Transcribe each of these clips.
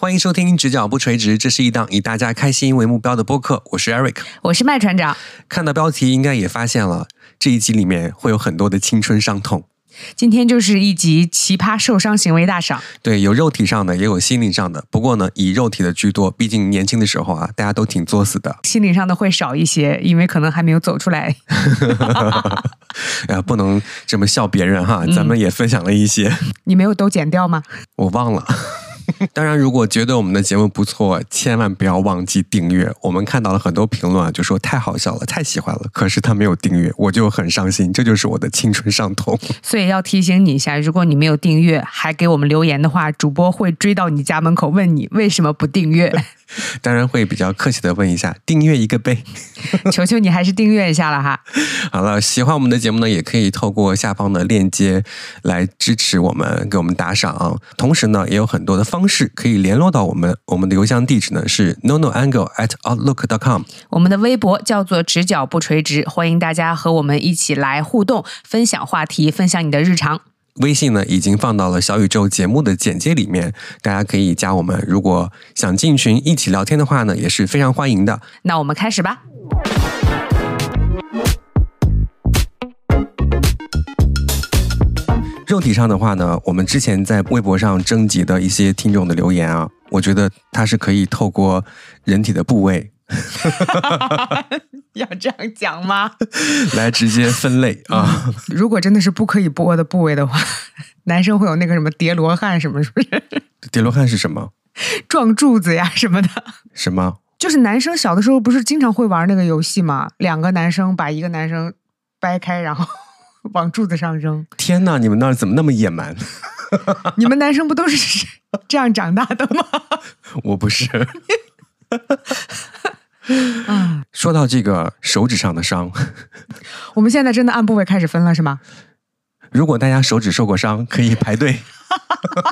欢迎收听《直角不垂直》，这是一档以大家开心为目标的播客。我是 Eric，我是麦船长。看到标题应该也发现了，这一集里面会有很多的青春伤痛。今天就是一集奇葩受伤行为大赏。对，有肉体上的，也有心理上的。不过呢，以肉体的居多，毕竟年轻的时候啊，大家都挺作死的。心理上的会少一些，因为可能还没有走出来。呀，不能这么笑别人哈，咱们也分享了一些。你没有都剪掉吗？我忘了。当然，如果觉得我们的节目不错，千万不要忘记订阅。我们看到了很多评论，就说太好笑了，太喜欢了。可是他没有订阅，我就很伤心。这就是我的青春上头。所以要提醒你一下，如果你没有订阅还给我们留言的话，主播会追到你家门口问你为什么不订阅。当然会比较客气的问一下，订阅一个呗。求求你还是订阅一下了哈。好了，喜欢我们的节目呢，也可以透过下方的链接来支持我们，给我们打赏。同时呢，也有很多的方式可以联络到我们。我们的邮箱地址呢是 nonoangle at outlook dot com。我们的微博叫做直角不垂直，欢迎大家和我们一起来互动，分享话题，分享你的日常。微信呢已经放到了小宇宙节目的简介里面，大家可以加我们。如果想进群一起聊天的话呢，也是非常欢迎的。那我们开始吧。肉体上的话呢，我们之前在微博上征集的一些听众的留言啊，我觉得它是可以透过人体的部位，要这样讲吗？来直接分类啊。如果真的是不可以播的部位的话，男生会有那个什么叠罗汉什么，是不是？叠罗汉是什么？撞柱子呀什么的。什么？就是男生小的时候不是经常会玩那个游戏吗？两个男生把一个男生掰开，然后。往柱子上扔！天哪，你们那儿怎么那么野蛮？你们男生不都是这样长大的吗？我不是。嗯，说到这个手指上的伤，我们现在真的按部位开始分了，是吗？如果大家手指受过伤，可以排队。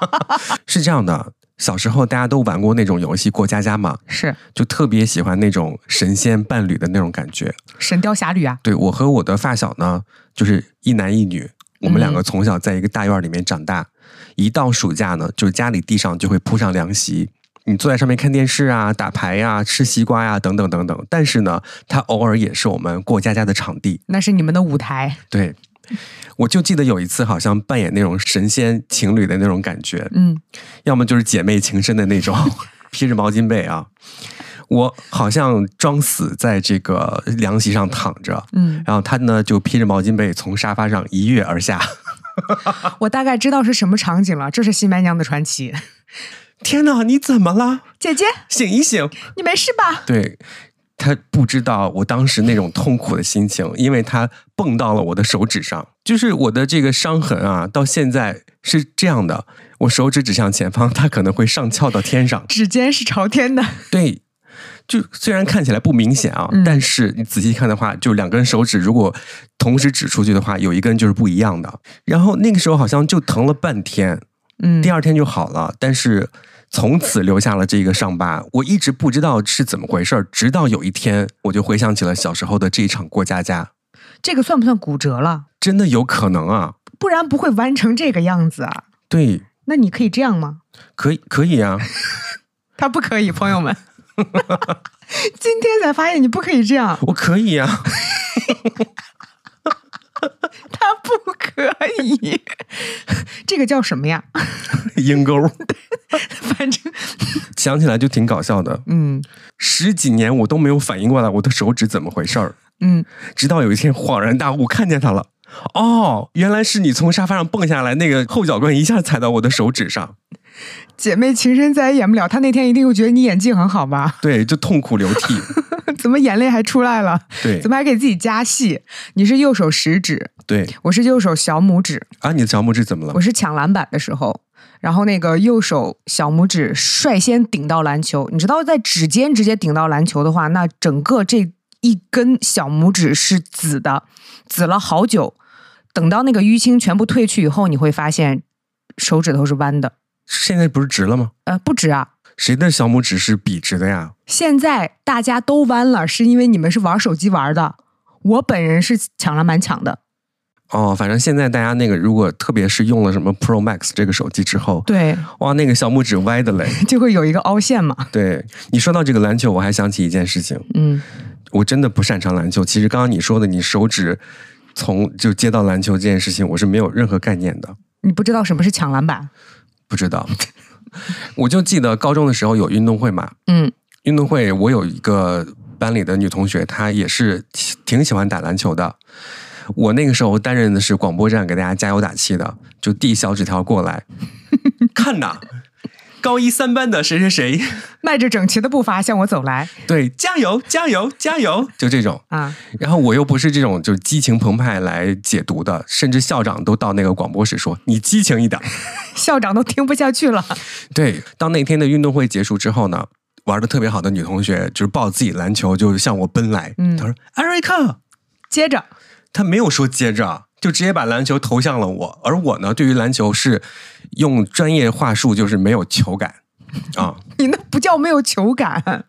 是这样的。小时候大家都玩过那种游戏过家家嘛，是，就特别喜欢那种神仙伴侣的那种感觉，神雕侠侣啊。对我和我的发小呢，就是一男一女，我们两个从小在一个大院里面长大，一到暑假呢，就是家里地上就会铺上凉席，你坐在上面看电视啊、打牌呀、吃西瓜呀等等等等。但是呢，它偶尔也是我们过家家的场地，那是你们的舞台。对。我就记得有一次，好像扮演那种神仙情侣的那种感觉，嗯，要么就是姐妹情深的那种，披着毛巾被啊，我好像装死在这个凉席上躺着，嗯，然后他呢就披着毛巾被从沙发上一跃而下，我大概知道是什么场景了，这是新白娘的传奇。天哪，你怎么了，姐姐？醒一醒，你没事吧？对。他不知道我当时那种痛苦的心情，因为他蹦到了我的手指上，就是我的这个伤痕啊，到现在是这样的，我手指指向前方，它可能会上翘到天上，指尖是朝天的。对，就虽然看起来不明显啊，但是你仔细看的话，就两根手指如果同时指出去的话，有一根就是不一样的。然后那个时候好像就疼了半天，嗯，第二天就好了，但是。从此留下了这个伤疤，我一直不知道是怎么回事直到有一天，我就回想起了小时候的这一场过家家。这个算不算骨折了？真的有可能啊，不然不会弯成这个样子啊。对，那你可以这样吗？可以，可以啊。他不可以，朋友们。今天才发现你不可以这样。我可以啊。他不可以，这个叫什么呀？鹰钩。反正想起来就挺搞笑的。嗯，十几年我都没有反应过来我的手指怎么回事儿。嗯，直到有一天恍然大悟，看见他了。哦，原来是你从沙发上蹦下来，那个后脚跟一下踩到我的手指上。姐妹情深再也演不了，他那天一定会觉得你演技很好吧？对，就痛哭流涕。怎么眼泪还出来了？对，怎么还给自己加戏？你是右手食指，对我是右手小拇指。啊，你的小拇指怎么了？我是抢篮板的时候，然后那个右手小拇指率先顶到篮球。你知道，在指尖直接顶到篮球的话，那整个这一根小拇指是紫的，紫了好久。等到那个淤青全部褪去以后，你会发现手指头是弯的。现在不是直了吗？呃，不直啊。谁的小拇指是笔直的呀？现在大家都弯了，是因为你们是玩手机玩的。我本人是抢篮板抢的。哦，反正现在大家那个，如果特别是用了什么 Pro Max 这个手机之后，对，哇，那个小拇指歪的嘞，就会有一个凹陷嘛。对你说到这个篮球，我还想起一件事情，嗯，我真的不擅长篮球。其实刚刚你说的，你手指从就接到篮球这件事情，我是没有任何概念的。你不知道什么是抢篮板？不知道，我就记得高中的时候有运动会嘛，嗯，运动会我有一个班里的女同学，她也是挺喜欢打篮球的。我那个时候担任的是广播站给大家加油打气的，就递小纸条过来，看呐，高一三班的谁谁谁，迈着整齐的步伐向我走来，对，加油加油加油，就这种啊。然后我又不是这种就是激情澎湃来解读的，甚至校长都到那个广播室说你激情一点，校长都听不下去了。对，当那天的运动会结束之后呢，玩的特别好的女同学就是抱自己篮球就向我奔来，嗯，她说艾瑞克，接着。她没有说接着，就直接把篮球投向了我。而我呢，对于篮球是用专业话术，就是没有球感啊。你那不叫没有球感，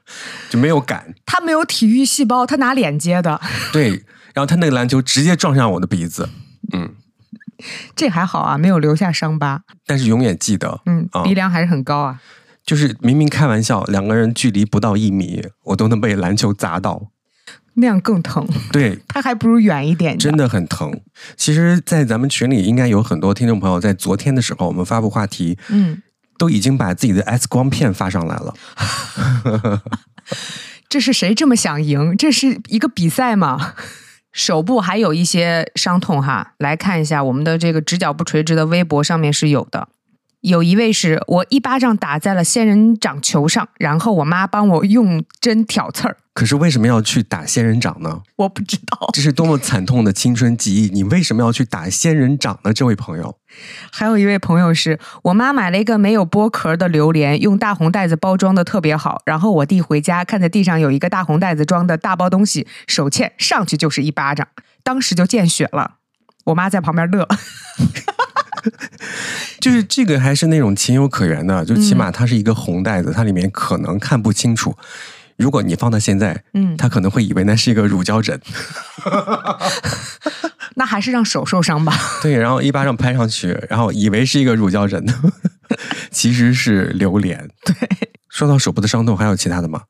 就没有感。他没有体育细胞，他拿脸接的。对，然后他那个篮球直接撞上我的鼻子。嗯，这还好啊，没有留下伤疤。但是永远记得，嗯，鼻梁还是很高啊。就是明明开玩笑，两个人距离不到一米，我都能被篮球砸到。那样更疼，对，他还不如远一点，真的很疼。其实，在咱们群里，应该有很多听众朋友在昨天的时候，我们发布话题，嗯，都已经把自己的 X 光片发上来了。这是谁这么想赢？这是一个比赛吗？手部还有一些伤痛哈，来看一下我们的这个直角不垂直的微博上面是有的。有一位是我一巴掌打在了仙人掌球上，然后我妈帮我用针挑刺儿。可是为什么要去打仙人掌呢？我不知道，这是多么惨痛的青春记忆！你为什么要去打仙人掌呢？这位朋友，还有一位朋友是我妈买了一个没有剥壳的榴莲，用大红袋子包装的特别好，然后我弟回家看在地上有一个大红袋子装的大包东西，手欠上去就是一巴掌，当时就见血了。我妈在旁边乐。就是这个还是那种情有可原的，就起码它是一个红袋子，它里面可能看不清楚。如果你放到现在，嗯，他可能会以为那是一个乳胶枕。那还是让手受伤吧。对，然后一巴掌拍上去，然后以为是一个乳胶枕，其实是榴莲。对，说到手部的伤痛，还有其他的吗？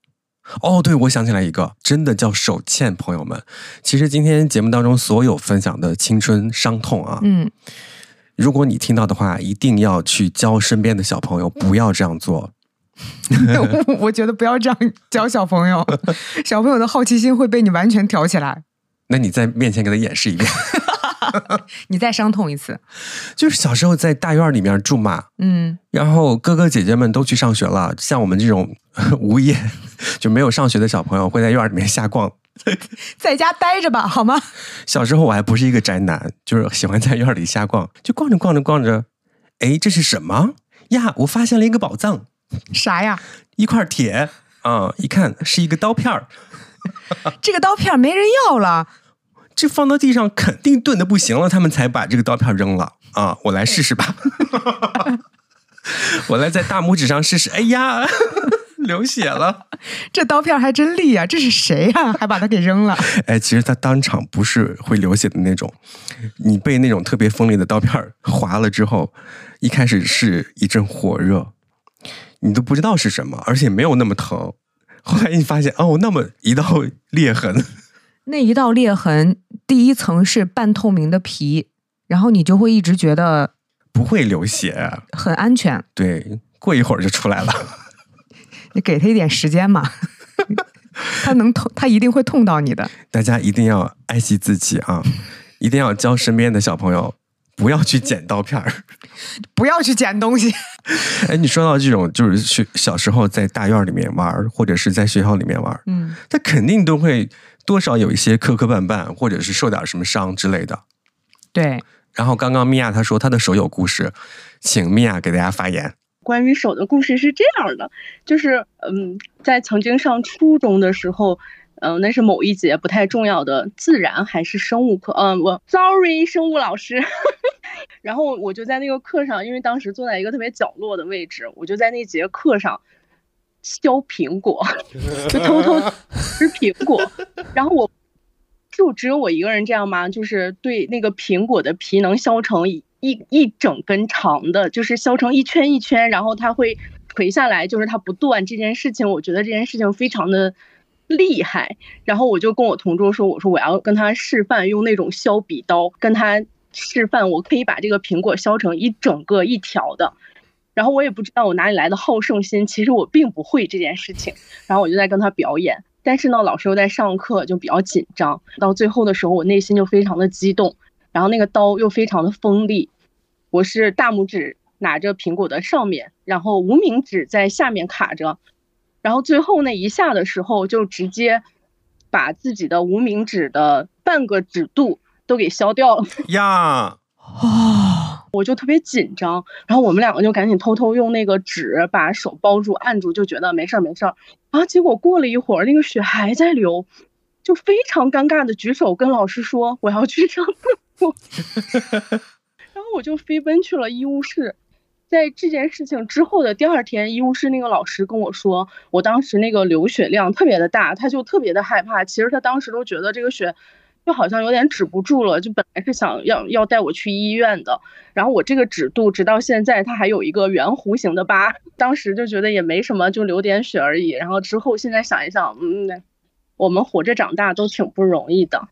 哦，对，我想起来一个，真的叫手欠。朋友们，其实今天节目当中所有分享的青春伤痛啊，嗯。如果你听到的话，一定要去教身边的小朋友不要这样做。我觉得不要这样教小朋友，小朋友的好奇心会被你完全挑起来。那你在面前给他演示一遍，你再伤痛一次。就是小时候在大院里面住嘛，嗯，然后哥哥姐姐们都去上学了，像我们这种无业就没有上学的小朋友，会在院里面瞎逛。在家待着吧，好吗？小时候我还不是一个宅男，就是喜欢在院里瞎逛，就逛着逛着逛着，哎，这是什么呀？我发现了一个宝藏，啥呀？一块铁啊！一看是一个刀片儿，这个刀片没人要了，这放到地上肯定钝的不行了，他们才把这个刀片扔了啊！我来试试吧，我来在大拇指上试试，哎呀！流血了，这刀片还真利啊！这是谁呀？还把它给扔了？哎，其实他当场不是会流血的那种，你被那种特别锋利的刀片划了之后，一开始是一阵火热，你都不知道是什么，而且没有那么疼。后来你发现，哦，那么一道裂痕，那一道裂痕，第一层是半透明的皮，然后你就会一直觉得不会流血，很安全。对，过一会儿就出来了。你给他一点时间嘛，他能痛，他一定会痛到你的。大家一定要爱惜自己啊！一定要教身边的小朋友不要去捡刀片儿，不要去捡东西。哎，你说到这种，就是去小时候在大院里面玩，或者是在学校里面玩，嗯，他肯定都会多少有一些磕磕绊绊，或者是受点什么伤之类的。对。然后刚刚米娅她说她的手有故事，请米娅给大家发言。关于手的故事是这样的，就是嗯，在曾经上初中的时候，嗯，那是某一节不太重要的自然还是生物课，嗯，我 sorry 生物老师，然后我就在那个课上，因为当时坐在一个特别角落的位置，我就在那节课上削苹果，就偷偷吃苹果，然后我就只有我一个人这样吗？就是对那个苹果的皮能削成一一一整根长的，就是削成一圈一圈，然后它会垂下来，就是它不断这件事情，我觉得这件事情非常的厉害。然后我就跟我同桌说，我说我要跟他示范用那种削笔刀跟他示范，我可以把这个苹果削成一整个一条的。然后我也不知道我哪里来的好胜心，其实我并不会这件事情。然后我就在跟他表演，但是呢，老师又在上课，就比较紧张。到最后的时候，我内心就非常的激动，然后那个刀又非常的锋利。我是大拇指拿着苹果的上面，然后无名指在下面卡着，然后最后那一下的时候，就直接把自己的无名指的半个指肚都给削掉了 呀。啊！我就特别紧张，然后我们两个就赶紧偷偷用那个纸把手包住按住，就觉得没事儿没事儿。然后结果过了一会儿，那个血还在流，就非常尴尬的举手跟老师说我要去上厕所。我就飞奔去了医务室。在这件事情之后的第二天，医务室那个老师跟我说，我当时那个流血量特别的大，他就特别的害怕。其实他当时都觉得这个血。就好像有点止不住了，就本来是想要要带我去医院的，然后我这个指肚直到现在它还有一个圆弧形的疤，当时就觉得也没什么，就流点血而已。然后之后现在想一想，嗯，我们活着长大都挺不容易的，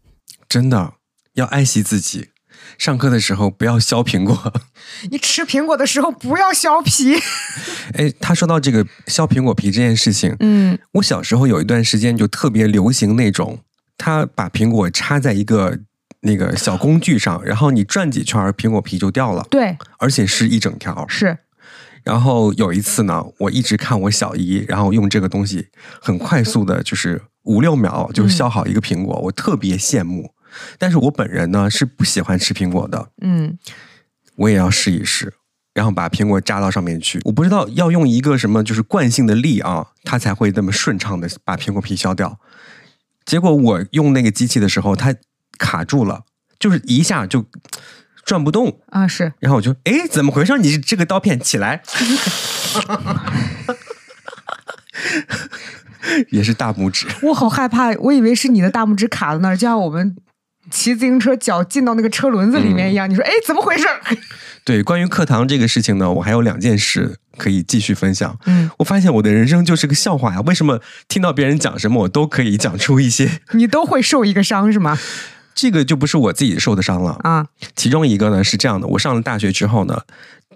真的要爱惜自己。上课的时候不要削苹果，你吃苹果的时候不要削皮。哎，他说到这个削苹果皮这件事情，嗯，我小时候有一段时间就特别流行那种。他把苹果插在一个那个小工具上，然后你转几圈，苹果皮就掉了。对，而且是一整条。是。然后有一次呢，我一直看我小姨，然后用这个东西很快速的，就是五六秒就削好一个苹果，我特别羡慕。但是我本人呢是不喜欢吃苹果的。嗯。我也要试一试，然后把苹果扎到上面去。我不知道要用一个什么就是惯性的力啊，它才会那么顺畅的把苹果皮削掉。结果我用那个机器的时候，它卡住了，就是一下就转不动啊！是，然后我就哎，怎么回事？你这个刀片起来，也是大拇指。我好害怕，我以为是你的大拇指卡在那儿，就像我们骑自行车脚进到那个车轮子里面一样。你说哎，怎么回事？对，关于课堂这个事情呢，我还有两件事。可以继续分享。嗯，我发现我的人生就是个笑话呀！为什么听到别人讲什么，我都可以讲出一些？你都会受一个伤是吗？这个就不是我自己受的伤了啊。其中一个呢是这样的：我上了大学之后呢，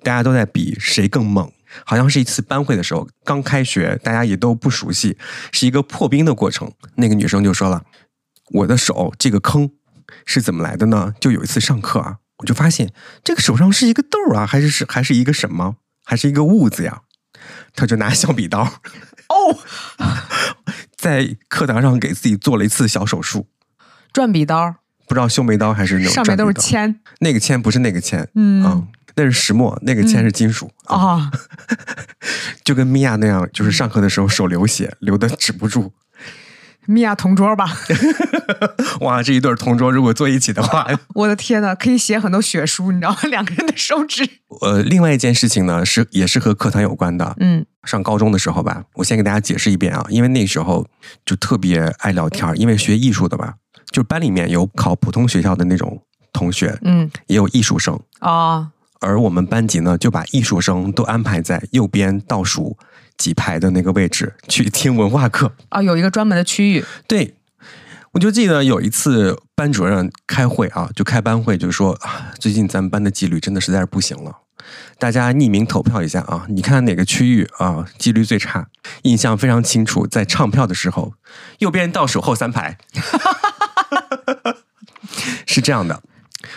大家都在比谁更猛。好像是一次班会的时候，刚开学，大家也都不熟悉，是一个破冰的过程。那个女生就说了：“我的手这个坑是怎么来的呢？”就有一次上课啊，我就发现这个手上是一个豆啊，还是是还是一个什么？还是一个痦子呀，他就拿小笔刀哦，在课堂上给自己做了一次小手术，转笔刀，不知道修眉刀还是那种上面都是铅，那个铅不是那个铅，嗯，那是石墨，那个铅是金属啊，就跟米娅那样，就是上课的时候手流血，流的止不住。米娅同桌吧，哇，这一对同桌如果坐一起的话，我的天呐，可以写很多血书，你知道吗？两个人的手指。呃，另外一件事情呢，是也是和课堂有关的。嗯，上高中的时候吧，我先给大家解释一遍啊，因为那时候就特别爱聊天，因为学艺术的吧，就班里面有考普通学校的那种同学，嗯，也有艺术生啊，而我们班级呢，就把艺术生都安排在右边倒数。几排的那个位置去听文化课啊，有一个专门的区域。对，我就记得有一次班主任开会啊，就开班会，就说啊，最近咱们班的纪律真的实在是不行了，大家匿名投票一下啊，你看哪个区域啊纪律最差？印象非常清楚，在唱票的时候，右边倒数后三排，是这样的。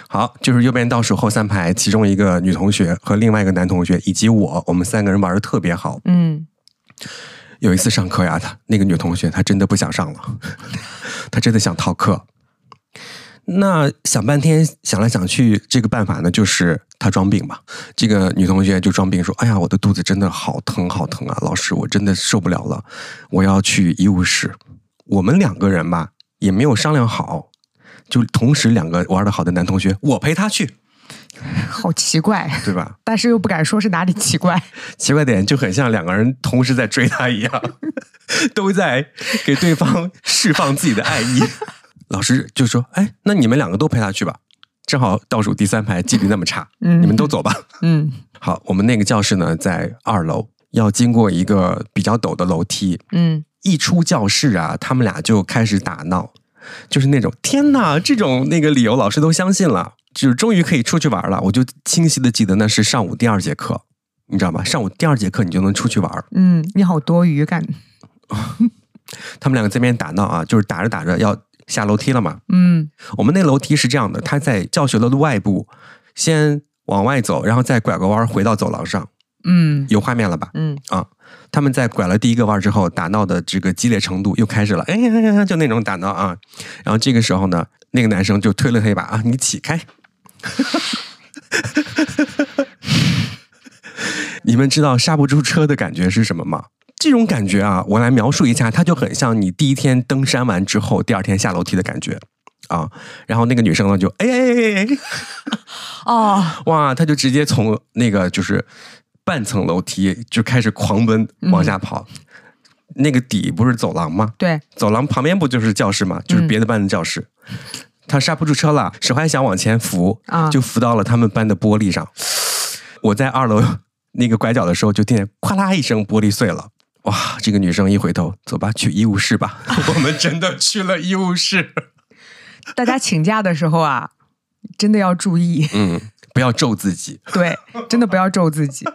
好，就是右边倒数后三排，其中一个女同学和另外一个男同学以及我，我们三个人玩的特别好。嗯。有一次上课呀，她那个女同学她真的不想上了，她真的想逃课。那想半天想来想去，这个办法呢就是她装病吧。这个女同学就装病说：“哎呀，我的肚子真的好疼好疼啊，老师，我真的受不了了，我要去医务室。”我们两个人吧也没有商量好，就同时两个玩的好的男同学，我陪她去。好奇怪，对吧？但是又不敢说是哪里奇怪。奇怪点就很像两个人同时在追他一样，都在给对方释放自己的爱意。老师就说：“哎，那你们两个都陪他去吧，正好倒数第三排，纪律那么差，嗯你们都走吧。”嗯好，我们那个教室呢在二楼，要经过一个比较陡的楼梯。嗯一出教室啊，他们俩就开始打闹，就是那种天哪，这种那个理由老师都相信了，就是终于可以出去玩了。我就清晰的记得那是上午第二节课，你知道吗？上午第二节课你就能出去玩。嗯，你好多余感。他们两个在那边打闹啊，就是打着打着要下楼梯了嘛。嗯我们那楼梯是这样的，它在教学楼的外部，先往外走，然后再拐个弯回到走廊上，嗯有画面了吧？嗯啊，他们在拐了第一个弯之后，打闹的这个激烈程度又开始了，哎呀呀呀，就那种打闹啊。然后这个时候呢，那个男生就推了他一把啊，你起开。你们知道刹不住车的感觉是什么吗？这种感觉啊，我来描述一下，它就很像你第一天登山完之后，第二天下楼梯的感觉啊。然后那个女生呢，就哎哎哎哎哎，哦，哇，她就直接从那个就是半层楼梯就开始狂奔往下跑。那个底不是走廊吗？对，走廊旁边不就是教室吗？就是别的班的教室。他刹不住车了，手还想往前扶，啊就扶到了他们班的玻璃上。我在二楼 那个拐角的时候，就听见咵啦一声，玻璃碎了。哇！这个女生一回头，走吧，去医务室吧。我们真的去了医务室。大家请假的时候啊，真的要注意，嗯，不要咒自己。对，真的不要咒自己。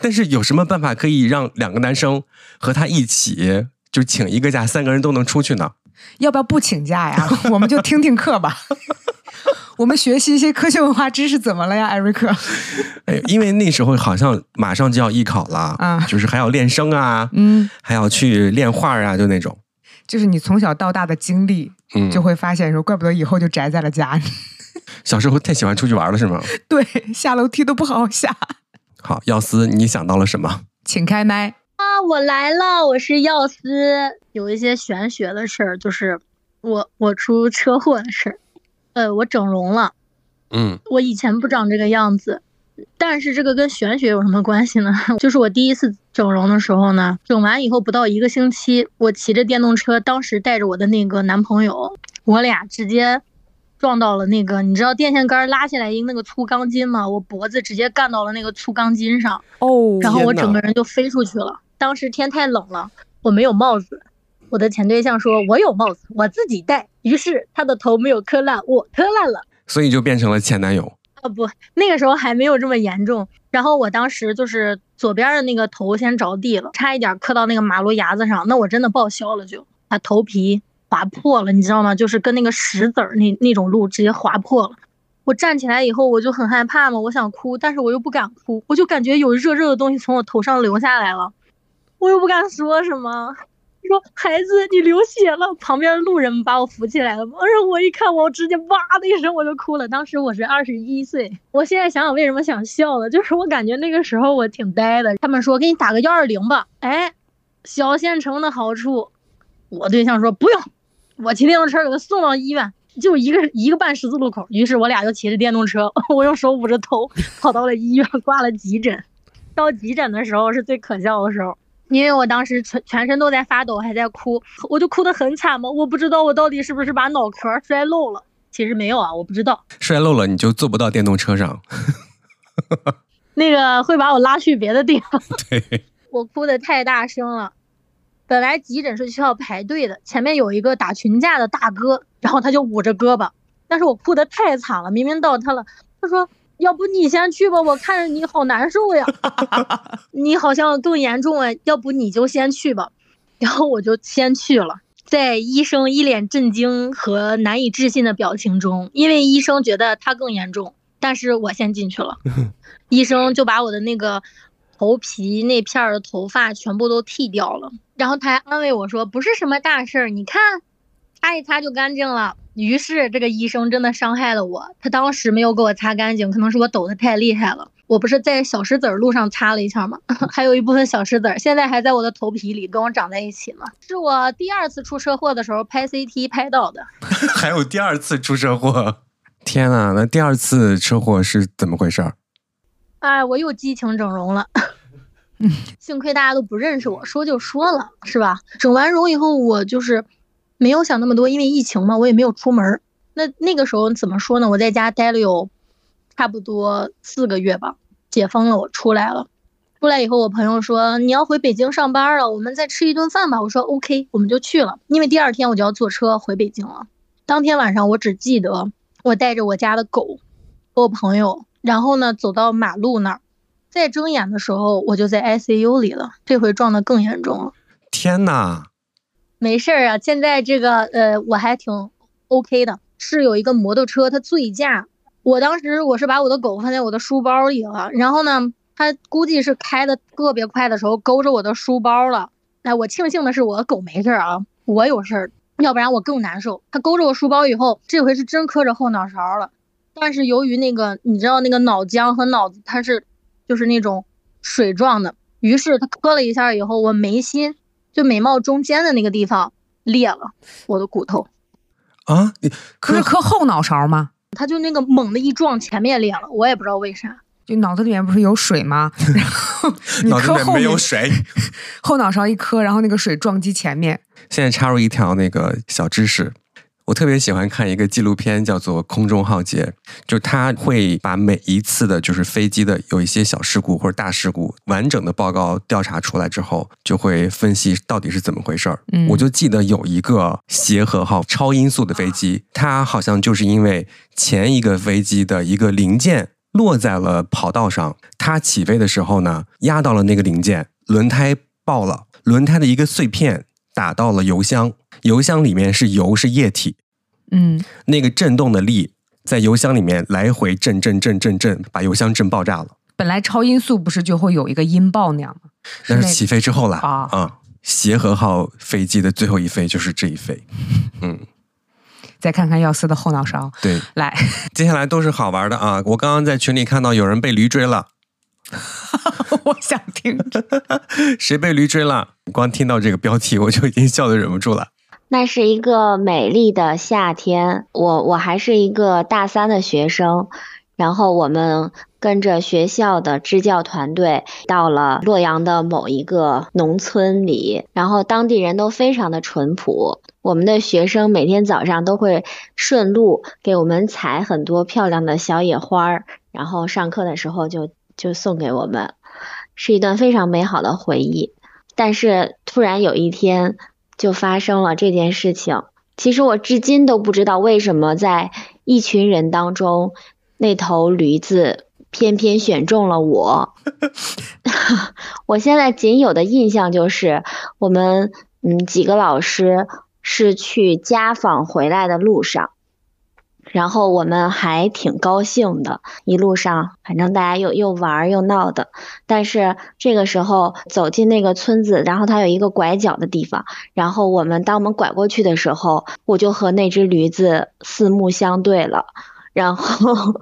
但是有什么办法可以让两个男生和他一起，就请一个假，三个人都能出去呢？要不要不请假呀？我们就听听课吧。我们学习一些科学文化知识怎么了呀，艾瑞克？哎，因为那时候好像马上就要艺考了，啊就是还要练声啊，嗯，还要去练画啊，就那种。就是你从小到大的经历，嗯，就会发现说，怪不得以后就宅在了家。小时候太喜欢出去玩了，是吗？对，下楼梯都不好好下。好，耀思，你想到了什么？请开麦。啊，我来了，我是药师。有一些玄学的事儿，就是我我出车祸的事儿。呃，我整容了，嗯我以前不长这个样子，但是这个跟玄学有什么关系呢？就是我第一次整容的时候呢，整完以后不到一个星期，我骑着电动车，当时带着我的那个男朋友，我俩直接撞到了那个，你知道电线杆拉下来一个那个粗钢筋吗？我脖子直接干到了那个粗钢筋上。哦然后我整个人就飞出去了。当时天太冷了，我没有帽子。我的前对象说：“我有帽子，我自己戴。”于是他的头没有磕烂，我磕烂了。所以就变成了前男友。啊不，那个时候还没有这么严重。然后我当时就是左边的那个头先着地了，差一点磕到那个马路牙子上，那我真的报销了就，把头皮划破了，你知道吗？就是跟那个石子儿那那种路直接划破了。我站起来以后我就很害怕嘛，我想哭，但是我又不敢哭，我就感觉有热热的东西从我头上流下来了，我又不敢说什么。说孩子，你流血了。旁边路人把我扶起来了，然后我一看，我直接哇的一声我就哭了。当时我是二十一岁，我现在想想为什么想笑了，就是我感觉那个时候我挺呆的。他们说给你打个幺二零吧，哎，小县城的好处，我对象说不用，我骑电动车给他送到医院，就一个一个半十字路口。于是我俩就骑着电动车，我用手捂着头跑到了医院挂了急诊。到急诊的时候是最可笑的时候。因为我当时全全身都在发抖，还在哭，我就哭得很惨嘛。我不知道我到底是不是把脑壳摔漏了，其实没有啊，我不知道。摔漏了你就坐不到电动车上。那个会把我拉去别的地方。对，我哭得太大声了。本来急诊是需要排队的，前面有一个打群架的大哥，然后他就捂着胳膊，但是我哭得太惨了，明明到他了，他说。要不你先去吧，我看着你好难受呀，你好像更严重啊，要不你就先去吧。然后我就先去了，在医生一脸震惊和难以置信的表情中，因为医生觉得他更严重，但是我先进去了，医生就把我的那个头皮那片儿的头发全部都剃掉了，然后他还安慰我说不是什么大事儿，你看擦一擦就干净了。于是这个医生真的伤害了我，他当时没有给我擦干净，可能是我抖得太厉害了。我不是在小石子儿路上擦了一下吗？还有一部分小石子儿，现在还在我的头皮里，跟我长在一起了。是我第二次出车祸的时候拍 CT 拍到的。还有第二次出车祸，天呐，那第二次车祸是怎么回事儿？哎，我又激情整容了。幸亏大家都不认识我，说就说了，是吧？整完容以后，我就是。没有想那么多，因为疫情嘛，我也没有出门。那那个时候怎么说呢？我在家待了有差不多四个月吧，解封了，我出来了。出来以后，我朋友说你要回北京上班了，我们再吃一顿饭吧。我说 OK，我们就去了。因为第二天我就要坐车回北京了。当天晚上我只记得我带着我家的狗和我朋友，然后呢走到马路那儿，再睁眼的时候我就在 ICU 里了。这回撞得更严重了。天哪！没事儿啊，现在这个呃我还挺 OK 的。是有一个摩托车，它醉驾。我当时我是把我的狗放在我的书包里了，然后呢。他估计是开的特别快的时候勾着我的书包了。哎，我庆幸的是我的狗没事儿啊，我有事儿，要不然我更难受。他勾着我书包以后，这回是真磕着后脑勺了。但是由于那个你知道那个脑浆和脑子它是就是那种水状的，于是他磕了一下以后，我眉心就眉毛中间的那个地方裂了，我的骨头。啊，你磕是磕后脑勺吗？他就那个猛的一撞，前面裂了，我也不知道为啥。就脑子里面不是有水吗？然后你磕后没有水，后脑勺一磕，然后那个水撞击前面。现在插入一条那个小知识，我特别喜欢看一个纪录片，叫做《空中浩劫》，就他会把每一次的，就是飞机的有一些小事故或者大事故，完整的报告调查出来之后，就会分析到底是怎么回事儿。我就记得有一个协和号超音速的飞机，它好像就是因为前一个飞机的一个零件。落在了跑道上，它起飞的时候呢，压到了那个零件，轮胎爆了，轮胎的一个碎片打到了油箱，油箱里面是油是液体，嗯，那个震动的力在油箱里面来回震震震震震，把油箱震爆炸了。本来超音速不是就会有一个音爆那样吗？那是起飞之后了啊啊！协和号飞机的最后一飞就是这一飞，嗯。再看看耀司的后脑勺，对，来，接下来都是好玩的啊！我刚刚在群里看到有人被驴追了，我想听，谁被驴追了？光听到这个标题我就已经笑得忍不住了。那是一个美丽的夏天，我我还是一个大三的学生，然后我们跟着学校的支教团队到了洛阳的某一个农村里，然后当地人都非常的淳朴。我们的学生每天早上都会顺路给我们采很多漂亮的小野花儿，然后上课的时候就就送给我们，是一段非常美好的回忆。但是突然有一天就发生了这件事情，其实我至今都不知道为什么在一群人当中，那头驴子偏偏选中了我。我现在仅有的印象就是我们嗯几个老师。是去家访回来的路上，然后我们还挺高兴的，一路上反正大家又又玩又闹的。但是这个时候走进那个村子，然后它有一个拐角的地方，然后我们当我们拐过去的时候，我就和那只驴子四目相对了，然后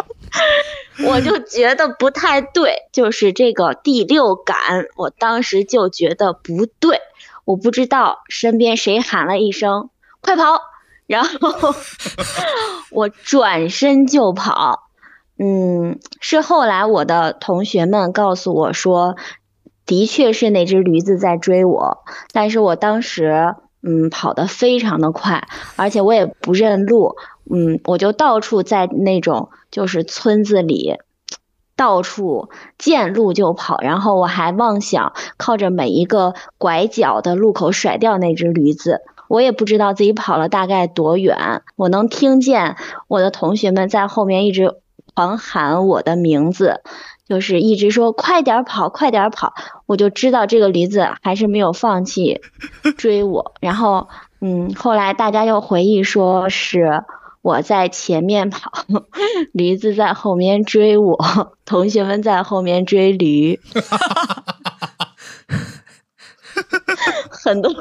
我就觉得不太对，就是这个第六感，我当时就觉得不对。我不知道身边谁喊了一声“快跑”，然后 我转身就跑。嗯，是后来我的同学们告诉我说，的确是那只驴子在追我，但是我当时嗯跑得非常的快，而且我也不认路，嗯，我就到处在那种就是村子里。到处见路就跑，然后我还妄想靠着每一个拐角的路口甩掉那只驴子。我也不知道自己跑了大概多远，我能听见我的同学们在后面一直狂喊我的名字，就是一直说快点跑，快点跑。我就知道这个驴子还是没有放弃 追我。然后，嗯，后来大家又回忆说是。我在前面跑，驴子在后面追我，同学们在后面追驴，很多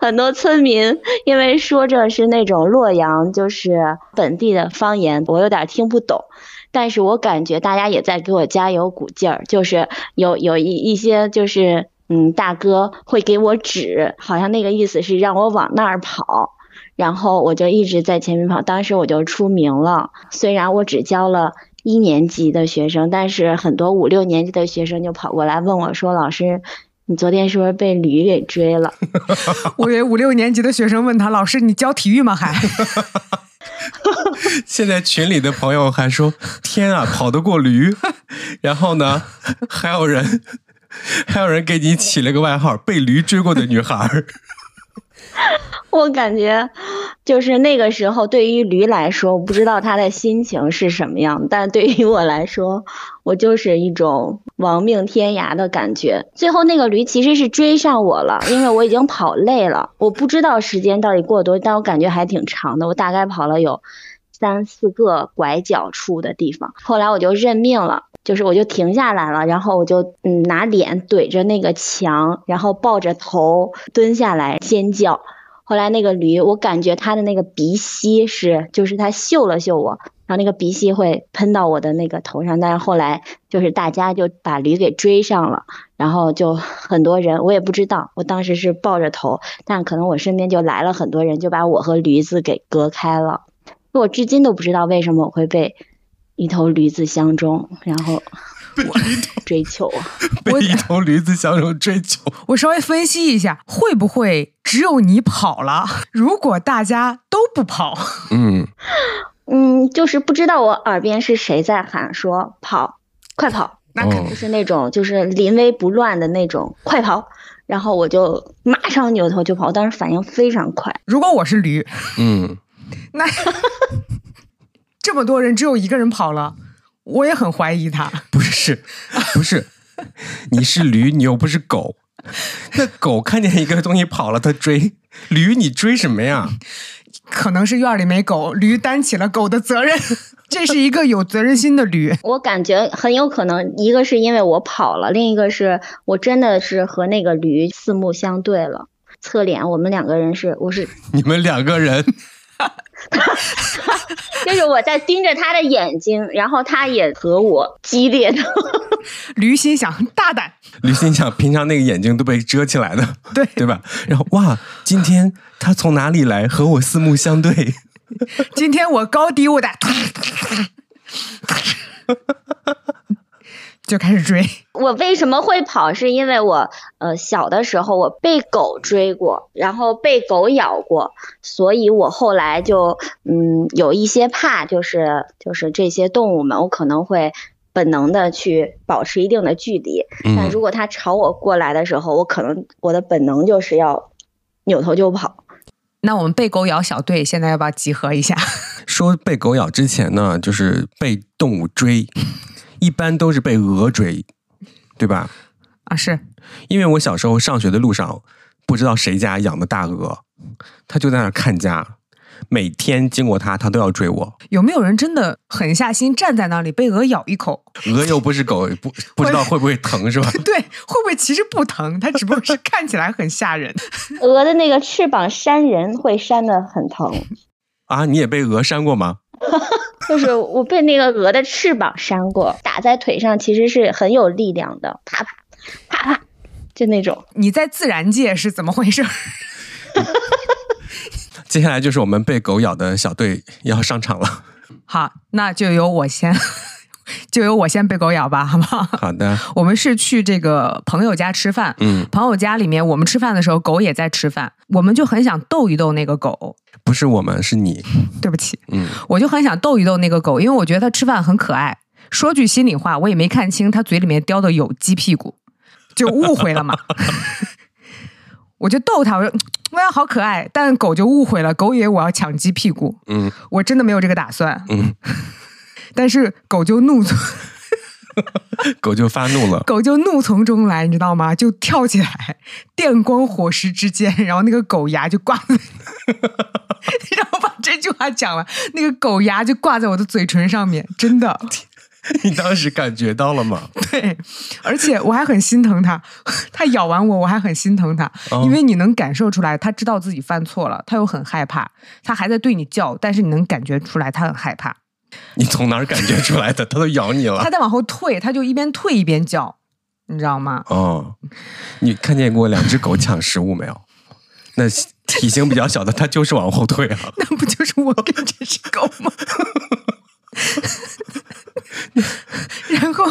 很多村民因为说着是那种洛阳就是本地的方言，我有点听不懂，但是我感觉大家也在给我加油鼓劲儿，就是有有一一些就是嗯大哥会给我指，好像那个意思是让我往那儿跑。然后我就一直在前面跑，当时我就出名了。虽然我只教了一年级的学生，但是很多五六年级的学生就跑过来问我说：“老师，你昨天是不是被驴给追了？我以为五六年级的学生问他老师：“你教体育吗？”还 现在群里的朋友还说：“天啊，跑得过驴！”然后呢，还有人还有人给你起了个外号“被驴追过的女孩”。我感觉，就是那个时候，对于驴来说，我不知道他的心情是什么样，但对于我来说，我就是一种亡命天涯的感觉。最后那个驴其实是追上我了，因为我已经跑累了，我不知道时间到底过多，但我感觉还挺长的，我大概跑了有三四个拐角处的地方。后来我就认命了，就是我就停下来了，然后我就嗯拿脸怼着那个墙，然后抱着头蹲下来尖叫。后来那个驴，我感觉它的那个鼻息是，就是它嗅了嗅我，然后那个鼻息会喷到我的那个头上。但是后来就是大家就把驴给追上了，然后就很多人，我也不知道，我当时是抱着头，但可能我身边就来了很多人，就把我和驴子给隔开了。我至今都不知道为什么我会被一头驴子相中，然后。追求啊！被一头驴子相中追求。我稍微分析一下，会不会只有你跑了？如果大家都不跑，嗯 嗯，就是不知道我耳边是谁在喊说跑，快跑，那肯定是那种就是临危不乱的那种快跑。然后我就马上扭头就跑，当时反应非常快。如果我是驴，嗯，那这么多人只有一个人跑了。我也很怀疑他，不是，不是，你是驴，你又不是狗，那狗看见一个东西跑了，它追，驴你追什么呀？可能是院里没狗，驴担起了狗的责任，这是一个有责任心的驴。我感觉很有可能，一个是因为我跑了，另一个是我真的是和那个驴四目相对了，侧脸，我们两个人是，我是你们两个人。就是我在盯着他的眼睛，然后他也和我激烈的。驴心想大胆，驴心想平常那个眼睛都被遮起来的，对对吧？然后哇，今天他从哪里来和我四目相对？今天我高低我的。就开始追。我为什么会跑？是因为我呃小的时候我被狗追过，然后被狗咬过，所以我后来就嗯有一些怕，就是就是这些动物们，我可能会本能的去保持一定的距离。但如果它朝我过来的时候，我可能我的本能就是要扭头就跑。那我们被狗咬小队现在要不要集合一下？说被狗咬之前呢，就是被动物追。一般都是被鹅追，对吧？啊，是因为我小时候上学的路上，不知道谁家养的大鹅，它就在那看家，每天经过它，它都要追我。有没有人真的狠下心站在那里被鹅咬一口？鹅又不是狗，不不知道会不会疼，是吧？对，会不会其实不疼？它只不过是看起来很吓人。鹅的那个翅膀扇人会扇的很疼啊！你也被鹅扇过吗？就是我被那个鹅的翅膀扇过，打在腿上其实是很有力量的，啪啪啪啪，就那种。你在自然界是怎么回事？接下来就是我们被狗咬的小队要上场了。好，那就由我先，就由我先被狗咬吧，好不好？好的。我们是去这个朋友家吃饭，嗯，朋友家里面，我们吃饭的时候，狗也在吃饭，我们就很想逗一逗那个狗。不是我们，是你。对不起，嗯，我就很想逗一逗那个狗，因为我觉得它吃饭很可爱。说句心里话，我也没看清它嘴里面叼的有鸡屁股，就误会了嘛。我就逗它，我说：“哇，好可爱。”但狗就误会了，狗以为我要抢鸡屁股。嗯，我真的没有这个打算。嗯，但是狗就怒。狗就发怒了，狗就怒从中来，你知道吗？就跳起来，电光火石之间，然后那个狗牙就挂在，然后把这句话讲了，那个狗牙就挂在我的嘴唇上面，真的。你当时感觉到了吗？对，而且我还很心疼它，它咬完我，我还很心疼它，因为你能感受出来，它知道自己犯错了，它又很害怕，它还在对你叫，但是你能感觉出来，它很害怕。你从哪儿感觉出来的？它都咬你了。它在往后退，它就一边退一边叫，你知道吗？哦，你看见过两只狗抢食物没有？那体型比较小的，它就是往后退啊。那不就是我跟这只狗吗？然后，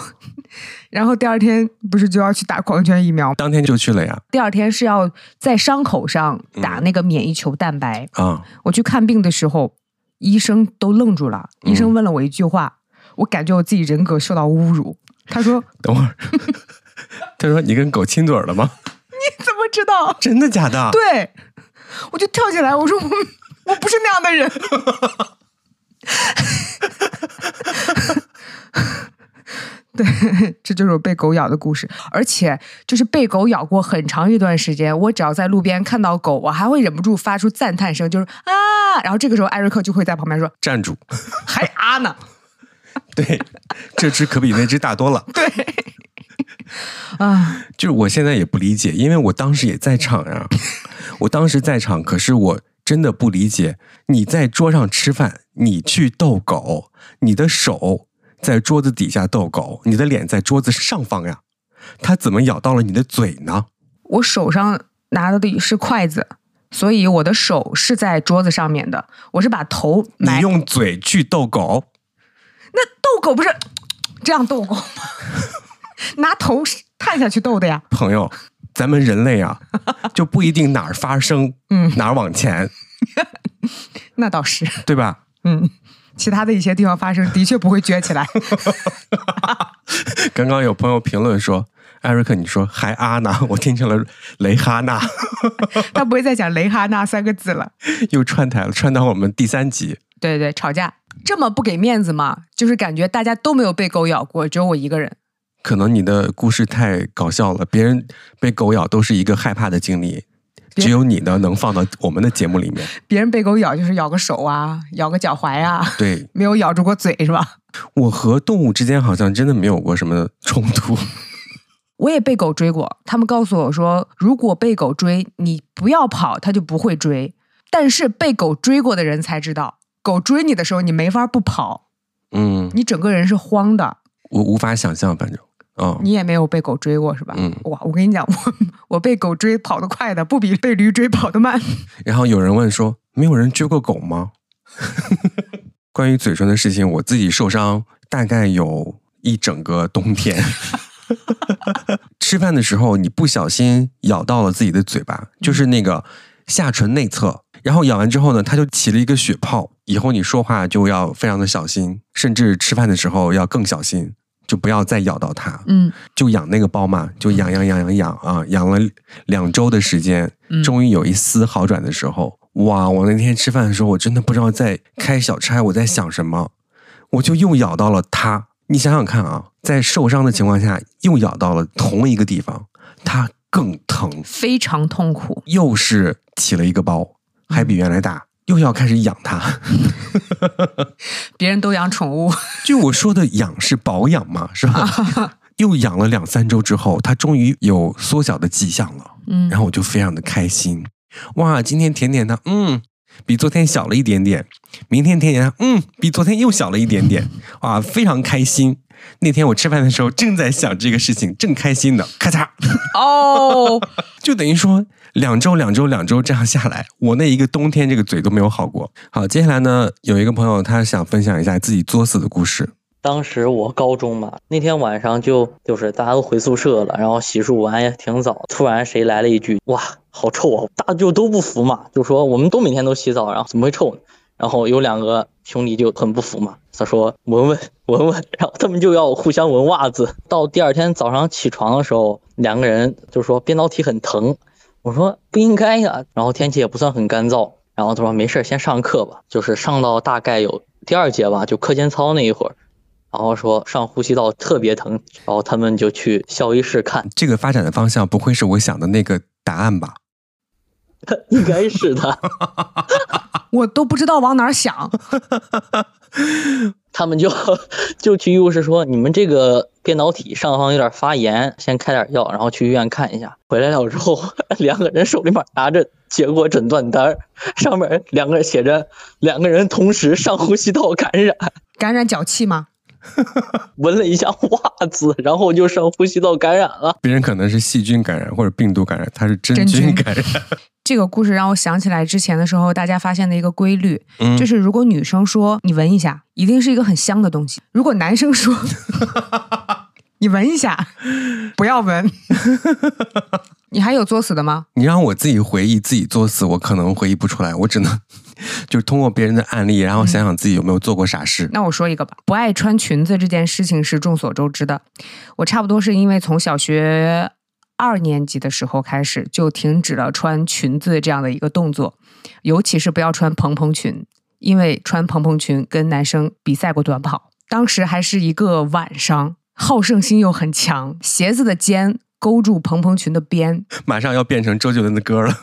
然后第二天不是就要去打狂犬疫苗？当天就去了呀。第二天是要在伤口上打那个免疫球蛋白啊。我去看病的时候，医生都愣住了。医生问了我一句话，我感觉我自己人格受到侮辱。他说：“ 等会儿。”他说：“你跟狗亲嘴了吗？” 你怎么知道？真的假的？对，我就跳起来，我说：“我我不是那样的人。” 对，这就是我被狗咬的故事，而且就是被狗咬过很长一段时间。我只要在路边看到狗，我还会忍不住发出赞叹声，就是啊，然后这个时候艾瑞克就会在旁边说：“站住，还啊呢。”对，这只可比那只大多了。对，啊，就是我现在也不理解，因为我当时也在场呀，我当时在场，可是我真的不理解，你在桌上吃饭，你去逗狗，你的手。在桌子底下逗狗，你的脸在桌子上方呀，它怎么咬到了你的嘴呢？我手上拿的是筷子，所以我的手是在桌子上面的。我是把头你用嘴去逗狗，那逗狗不是这样逗狗吗？拿头探下去逗的呀。朋友，咱们人类啊，就不一定哪儿发生，嗯，哪儿往前。那倒是，对吧？嗯。其他的一些地方发生的确不会撅起来。刚刚有朋友评论说：“艾瑞克，你说还阿呢？我听成了雷哈娜。他不会再讲雷哈娜三个字了。又串台了，串到我们第三集。对对，吵架这么不给面子吗？就是感觉大家都没有被狗咬过，只有我一个人。可能你的故事太搞笑了，别人被狗咬都是一个害怕的经历。只有你呢，能放到我们的节目里面。别人被狗咬就是咬个手啊，咬个脚踝啊，对，没有咬住过嘴是吧？我和动物之间好像真的没有过什么冲突。我也被狗追过，他们告诉我说，如果被狗追，你不要跑，它就不会追。但是被狗追过的人才知道，狗追你的时候，你没法不跑。嗯，你整个人是慌的。我无法想象，反正。哦，你也没有被狗追过是吧？嗯，哇，我跟你讲，我 我被狗追跑得快的，不比被驴追跑得慢。然后有人问说，没有人追过狗吗？关于嘴唇的事情，我自己受伤大概有一整个冬天。吃饭的时候，你不小心咬到了自己的嘴巴，就是那个下唇内侧，然后咬完之后呢，它就起了一个血泡。以后你说话就要非常的小心，甚至吃饭的时候要更小心。就不要再咬到它，嗯，就养那个包嘛，就养养养养养啊，养了两周的时间，终于有一丝好转的时候，哇！我那天吃饭的时候，我真的不知道在开小差，我在想什么，我就又咬到了它。你想想看啊，在受伤的情况下又咬到了同一个地方，它更疼，非常痛苦，又是起了一个包，还比原来大。又要开始养它，别人都养宠物，就我说的养是保养嘛，是吧？又养了两三周之后，它终于有缩小的迹象了，嗯，然后我就非常的开心，哇，今天甜甜它，嗯，比昨天小了一点点，明天甜甜它，嗯，比昨天又小了一点点，哇，非常开心。那天我吃饭的时候正在想这个事情，正开心呢，咔嚓，哦，就等于说。两周、两周、两周这样下来，我那一个冬天这个嘴都没有好过。好，接下来呢，有一个朋友他想分享一下自己作死的故事。当时我高中嘛，那天晚上就就是大家都回宿舍了，然后洗漱完也挺早，突然谁来了一句：“哇，好臭啊！”大家就都不服嘛，就说我们都每天都洗澡，然后怎么会臭呢？然后有两个兄弟就很不服嘛，他说：“闻闻闻闻。”然后他们就要互相闻袜子。到第二天早上起床的时候，两个人就说编导体很疼。我说不应该呀，然后天气也不算很干燥，然后他说没事先上课吧，就是上到大概有第二节吧，就课间操那一会儿，然后说上呼吸道特别疼，然后他们就去校医室看。这个发展的方向不会是我想的那个答案吧？应该是的，我都不知道往哪儿想。他们就 就去医务室说：“你们这个电脑体上方有点发炎，先开点药，然后去医院看一下。”回来了之后，两个人手里面拿着结果诊断单，上面两个人写着：“两个人同时上呼吸道感染，感染脚气吗？” 闻了一下袜子，然后就上呼吸道感染了。别人可能是细菌感染或者病毒感染，他是真菌感染。这个故事让我想起来之前的时候，大家发现的一个规律，就是如果女生说你闻一下，一定是一个很香的东西；如果男生说 你闻一下，不要闻。你还有作死的吗？你让我自己回忆自己作死，我可能回忆不出来，我只能 就是通过别人的案例，然后想想自己有没有做过傻事。那我说一个吧，不爱穿裙子这件事情是众所周知的。我差不多是因为从小学二年级的时候开始，就停止了穿裙子这样的一个动作，尤其是不要穿蓬蓬裙，因为穿蓬蓬裙跟男生比赛过短跑，当时还是一个晚上，好胜心又很强，鞋子的尖。勾住蓬蓬裙的边，马上要变成周杰伦的歌了。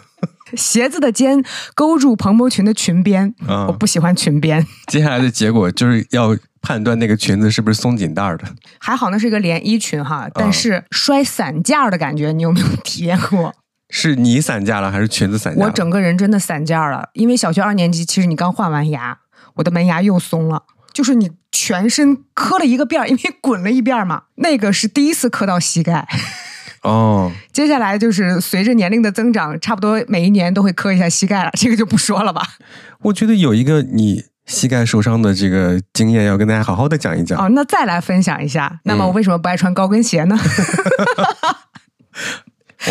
鞋子的尖勾住蓬蓬裙的裙边，我不喜欢裙边。接下来的结果就是要判断那个裙子是不是松紧带的。还好那是一个连衣裙哈，但是摔散架的感觉，你有没有体验过？是你散架了还是裙子散架？我整个人真的散架了，因为小学二年级，其实你刚换完牙，我的门牙又松了，就是你全身磕了一个遍儿，因为滚了一遍嘛，那个是第一次磕到膝盖。哦，接下来就是随着年龄的增长，差不多每一年都会磕一下膝盖了，这个就不说了吧。我觉得有一个你膝盖受伤的这个经验，要跟大家好好的讲一讲。哦，那再来分享一下。那么我为什么不爱穿高跟鞋呢？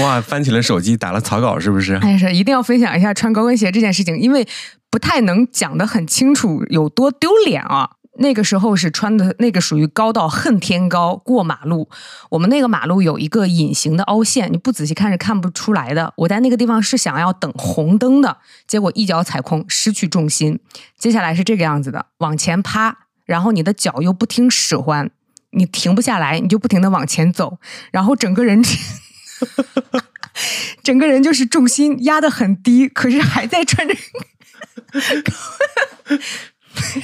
哇，翻起了手机打了草稿，是不是？哎，是一定要分享一下穿高跟鞋这件事情，因为不太能讲得很清楚，有多丢脸啊。那个时候是穿的那个属于高到恨天高，过马路，我们那个马路有一个隐形的凹陷，你不仔细看是看不出来的。我在那个地方是想要等红灯的，结果一脚踩空，失去重心。接下来是这个样子的，往前趴，然后你的脚又不听使唤，你停不下来，你就不停的往前走，然后整个人，整个人就是重心压得很低，可是还在穿着。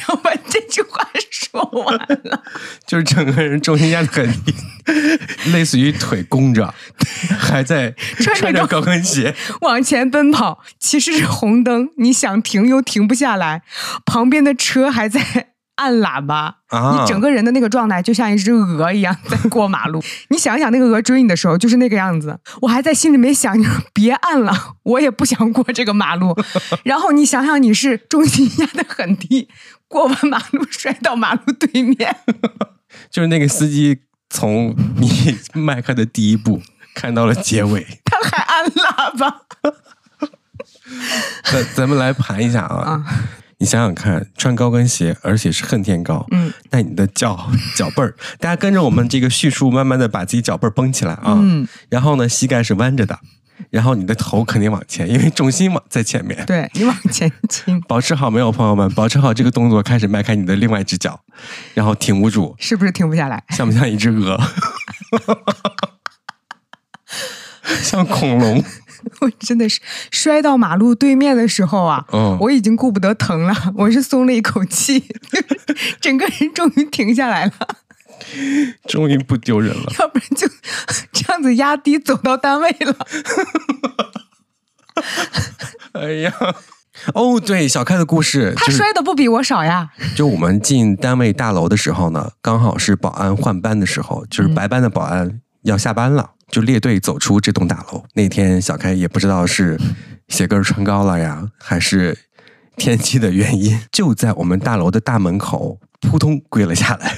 要把这句话说完了，就是整个人重心压得很低，类似于腿弓着，还在穿着高跟鞋往前奔跑。其实是红灯，你想停又停不下来，旁边的车还在。按喇叭，你整个人的那个状态就像一只鹅一样在过马路。你想想，那个鹅追你的时候就是那个样子。我还在心里面想，你 别按了，我也不想过这个马路。然后你想想，你是重心压得很低，过完马路摔到马路对面。就是那个司机从你迈开的第一步看到了结尾，他还按喇叭。咱咱们来盘一下啊。你想想看，穿高跟鞋，而且是恨天高，嗯，那你的脚脚背儿，大家跟着我们这个叙述，慢慢的把自己脚背儿绷起来啊，嗯，然后呢，膝盖是弯着的，然后你的头肯定往前，因为重心往在前面，对你往前倾，保持好没有，朋友们，保持好这个动作，开始迈开你的另外一只脚，然后挺不住，是不是停不下来？像不像一只鹅？像恐龙。我真的是摔到马路对面的时候啊，我已经顾不得疼了，我是松了一口气，整个人终于停下来了，终于不丢人了，要不然就这样子压低走到单位了。哎呀，哦，对，小开的故事，他摔的不比我少呀。就我们进单位大楼的时候呢，刚好是保安换班的时候，就是白班的保安要下班了。就列队走出这栋大楼。那天小开也不知道是鞋跟穿高了呀，还是天气的原因，就在我们大楼的大门口扑通跪了下来，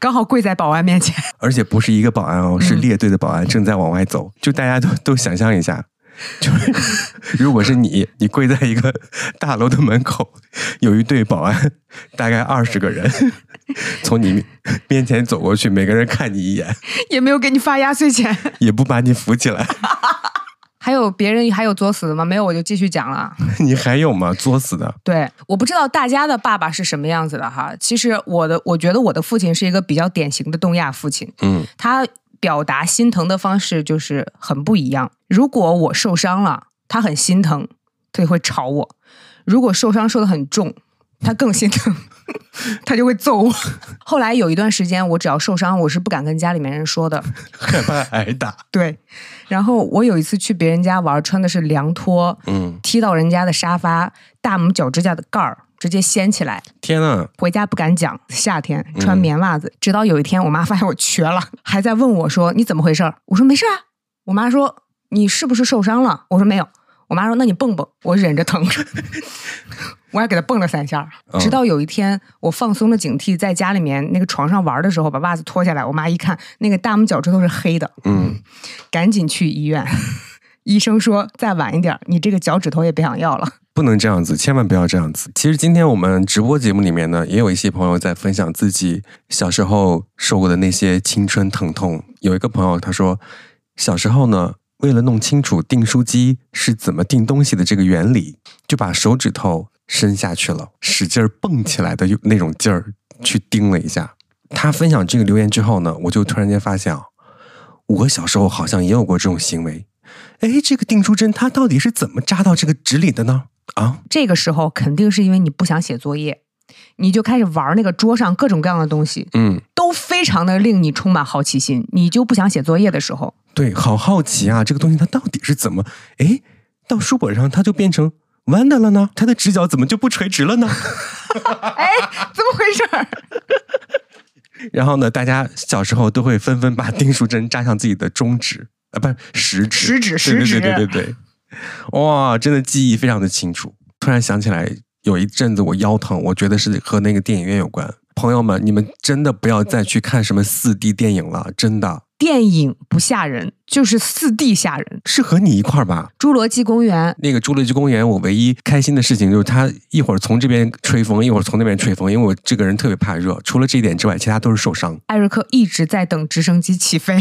刚好跪在保安面前。而且不是一个保安哦，是列队的保安正在往外走。就大家都都想象一下。就是，如果是你，你跪在一个 大楼的门口，有一队保安，大概二十个人，从你面前走过去，每个人看你一眼，也没有给你发压岁钱，也不把你扶起来。还有别人还有作死的吗？没有，我就继续讲了。你还有吗？作死的？对，我不知道大家的爸爸是什么样子的哈。其实我的，我觉得我的父亲是一个比较典型的东亚父亲。嗯，他。表达心疼的方式就是很不一样。如果我受伤了，他很心疼，他就会吵我；如果受伤受的很重，他更心疼，他就会揍我。后来有一段时间，我只要受伤，我是不敢跟家里面人说的，害怕挨打。对。然后我有一次去别人家玩，穿的是凉拖，嗯，踢到人家的沙发，大拇脚指甲的盖儿。直接掀起来！天呐！回家不敢讲，夏天穿棉袜子。直到有一天，我妈发现我瘸了，还在问我说：“你怎么回事？”我说：“没事啊。”我妈说：“你是不是受伤了？”我说：“没有。”我妈说：“那你蹦蹦。”我忍着疼。我还给他蹦了三下，嗯直到有一天我放松了警惕，在家里面那个床上玩的时候，把袜子脱下来，我妈一看那个大拇脚趾头是黑的，嗯，赶紧去医院。医生说再晚一点，你这个脚趾头也别想要了。不能这样子，千万不要这样子。其实今天我们直播节目里面呢，也有一些朋友在分享自己小时候受过的那些青春疼痛。有一个朋友他说，小时候呢，为了弄清楚订书机是怎么订东西的这个原理，就把手指头伸下去了，使劲儿蹦起来的那种劲儿去钉了一下。他分享这个留言之后呢，我就突然间发现啊，我小时候好像也有过这种行为。哎，这个订书针它到底是怎么扎到这个纸里的呢？啊，这个时候肯定是因为你不想写作业，你就开始玩那个桌上各种各样的东西，嗯，都非常的令你充满好奇心。你就不想写作业的时候，对，好好奇啊，这个东西它到底是怎么？哎，到书本上它就变成弯的了呢？它的直角怎么就不垂直了呢？哎，怎么回事儿？然后呢，大家小时候都会纷纷把订书针扎向自己的中指，啊，不是食指，食指食指对对对对对，哇，真的记忆非常的清楚。突然想起来，有一阵子我腰疼，我觉得是和那个电影院有关。朋友们，你们真的不要再去看什么四 D 电影了，真的电影不吓人，就是四 D 吓人。是和你一块儿吧？侏罗纪公园那个侏罗纪公园，我唯一开心的事情就是它一会儿从这边吹风，一会儿从那边吹风，因为我这个人特别怕热。除了这一点之外，其他都是受伤。艾瑞克一直在等直升机起飞，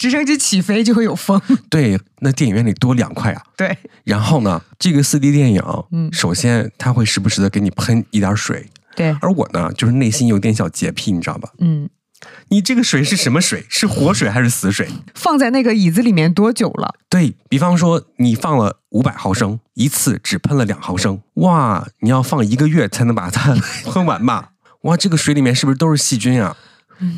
直升机起飞就会有风。对，那电影院里多凉快啊！对，然后呢，这个四 D 电影，嗯首先它会时不时的给你喷一点水，对，而我呢，就是内心有点小洁癖，你知道吧？嗯，你这个水是什么水？是活水还是死水？放在那个椅子里面多久了？对比方说，你放了五百毫升，一次只喷了两毫升，哇，你要放一个月才能把它 喷完吧？哇，这个水里面是不是都是细菌啊？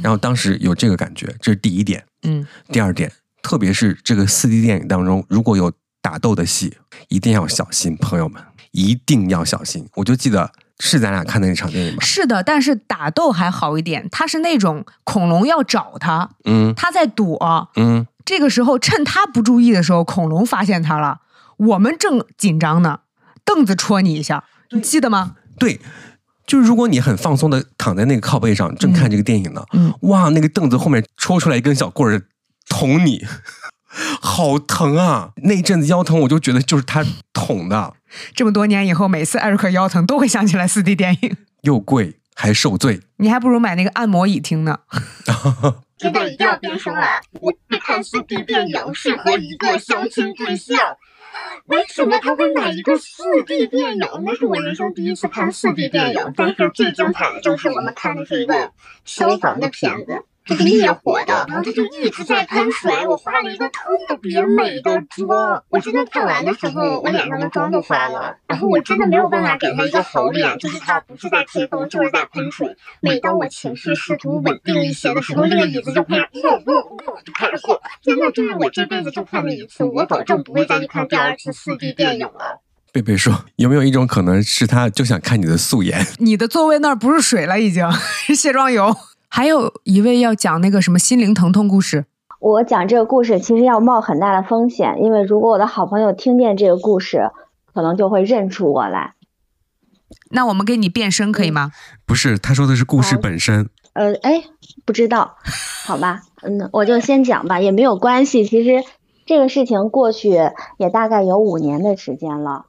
然后当时有这个感觉，这是第一点。嗯，第二点，特别是这个四 D 电影当中，如果有打斗的戏，一定要小心，朋友们，一定要小心。我就记得是咱俩看的那场电影吧？是的，但是打斗还好一点，他是那种恐龙要找他，嗯他在躲，嗯，这个时候趁他不注意的时候，恐龙发现他了，我们正紧张呢，凳子戳你一下，你记得吗？对。就是如果你很放松的躺在那个靠背上，正看这个电影呢，嗯哇，那个凳子后面戳出来一根小棍儿捅你，好疼啊！那一阵子腰疼，我就觉得就是他捅的，这么多年以后，每次艾瑞克腰疼都会想起来四 D 电影，又贵还受罪。你还不如买那个按摩椅听呢。真 的一定要变声了！我去看四 D 电影是和一个相亲对象，为什么他会买一个四 D 电影？那是我人生第一次看四 D 电影，但是最精彩的就是我们看的是一个消防的片子。这个灭火的，然后他就一直在喷水。我化了一个特别美的妆，我真的看完的时候，我脸上的妆都花了。然后我真的没有办法给他一个好脸，就是他不是在吹风，就是在喷水。每当我情绪试图稳定一些的时候，那个椅子就开始呜呜呜就开始晃。真的，这是我这辈子就看了一次，我保证不会再去看第二次四 D 电影了。贝贝说：“有没有一种可能是他就想看你的素颜？你的座位那儿不是水了，已经是卸妆油。还有一位要讲那个什么心灵疼痛故事，我讲这个故事其实要冒很大的风险，因为如果我的好朋友听见这个故事，可能就会认出我来。那我们给你变声可以吗？不是，他说的是故事本身。呃，哎，不知道，好吧，嗯，我就先讲吧，也没有关系。其实这个事情过去也大概有五年的时间了。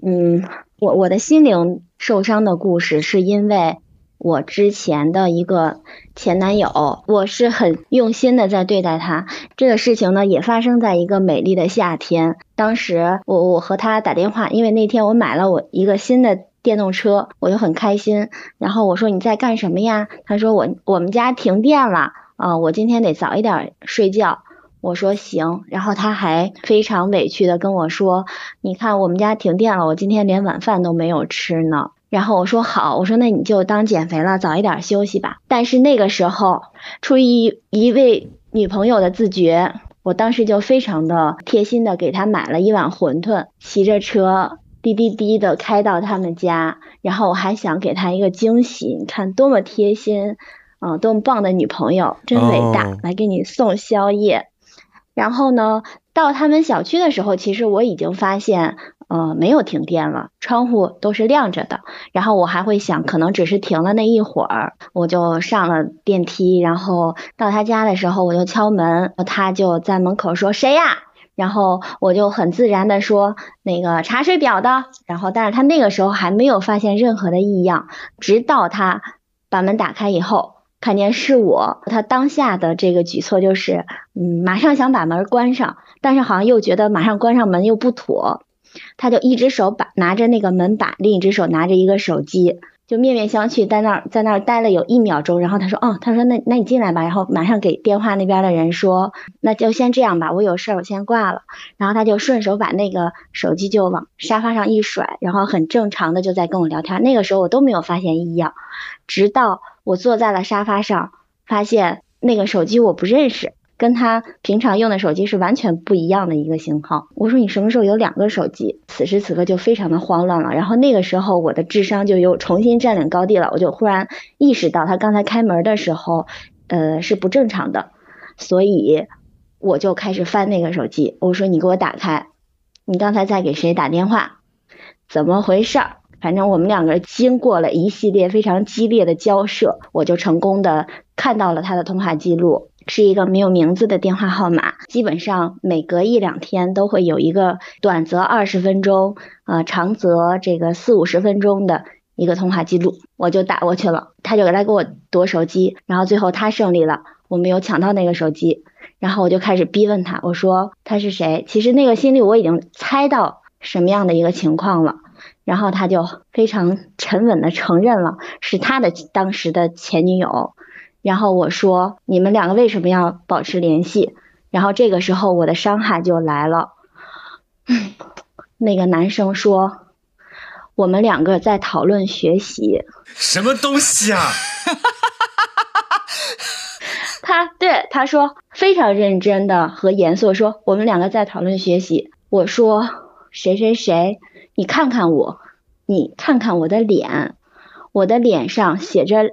嗯，我我的心灵受伤的故事是因为。我之前的一个前男友，我是很用心的在对待他。这个事情呢，也发生在一个美丽的夏天。当时我我和他打电话，因为那天我买了我一个新的电动车，我就很开心。然后我说你在干什么呀？他说我我们家停电了啊、我今天得早一点睡觉。我说行。然后他还非常委屈的跟我说，你看我们家停电了，我今天连晚饭都没有吃呢。然后我说好，我说那你就当减肥了，早一点休息吧。但是那个时候，出于一一位女朋友的自觉，我当时就非常的贴心的给她买了一碗馄饨，骑着车滴滴滴的开到他们家，然后我还想给她一个惊喜，你看多么贴心，嗯、呃，多么棒的女朋友，真伟大，哦来给你送宵夜。然后呢，到他们小区的时候，其实我已经发现，呃，没有停电了，窗户都是亮着的。然后我还会想，可能只是停了那一会儿，我就上了电梯。然后到他家的时候，我就敲门，他就在门口说：“谁呀？”然后我就很自然的说：“那个查水表的。”然后，但是他那个时候还没有发现任何的异样，直到他把门打开以后。看见是我，他当下的这个举措就是，嗯，马上想把门关上，但是好像又觉得马上关上门又不妥，他就一只手把拿着那个门把，另一只手拿着一个手机，就面面相觑，在那儿在那儿待了有一秒钟，然后他说，哦，他说那那你进来吧，然后马上给电话那边的人说，那就先这样吧，我有事儿我先挂了，然后他就顺手把那个手机就往沙发上一甩，然后很正常的就在跟我聊天，那个时候我都没有发现异样，直到。我坐在了沙发上，发现那个手机我不认识，跟他平常用的手机是完全不一样的一个型号。我说你什么时候有两个手机？此时此刻就非常的慌乱了。然后那个时候我的智商就又重新占领高地了，我就忽然意识到他刚才开门的时候，呃是不正常的，所以我就开始翻那个手机。我说你给我打开，你刚才在给谁打电话？怎么回事儿？反正我们两个人经过了一系列非常激烈的交涉，我就成功的看到了他的通话记录，是一个没有名字的电话号码。基本上每隔一两天都会有一个短则二十分钟，呃，长则这个四五十分钟的一个通话记录。我就打过去了，他就来给我夺手机，然后最后他胜利了，我没有抢到那个手机，然后我就开始逼问他，我说他是谁？其实那个心里我已经猜到什么样的一个情况了。然后他就非常沉稳的承认了是他的当时的前女友。然后我说：“你们两个为什么要保持联系？”然后这个时候我的伤害就来了。那个男生说：“我们两个在讨论学习。”什么东西啊？他对他说非常认真的和严肃说：“我们两个在讨论学习。”我说：“谁谁谁？”你看看我，你看看我的脸，我的脸上写着，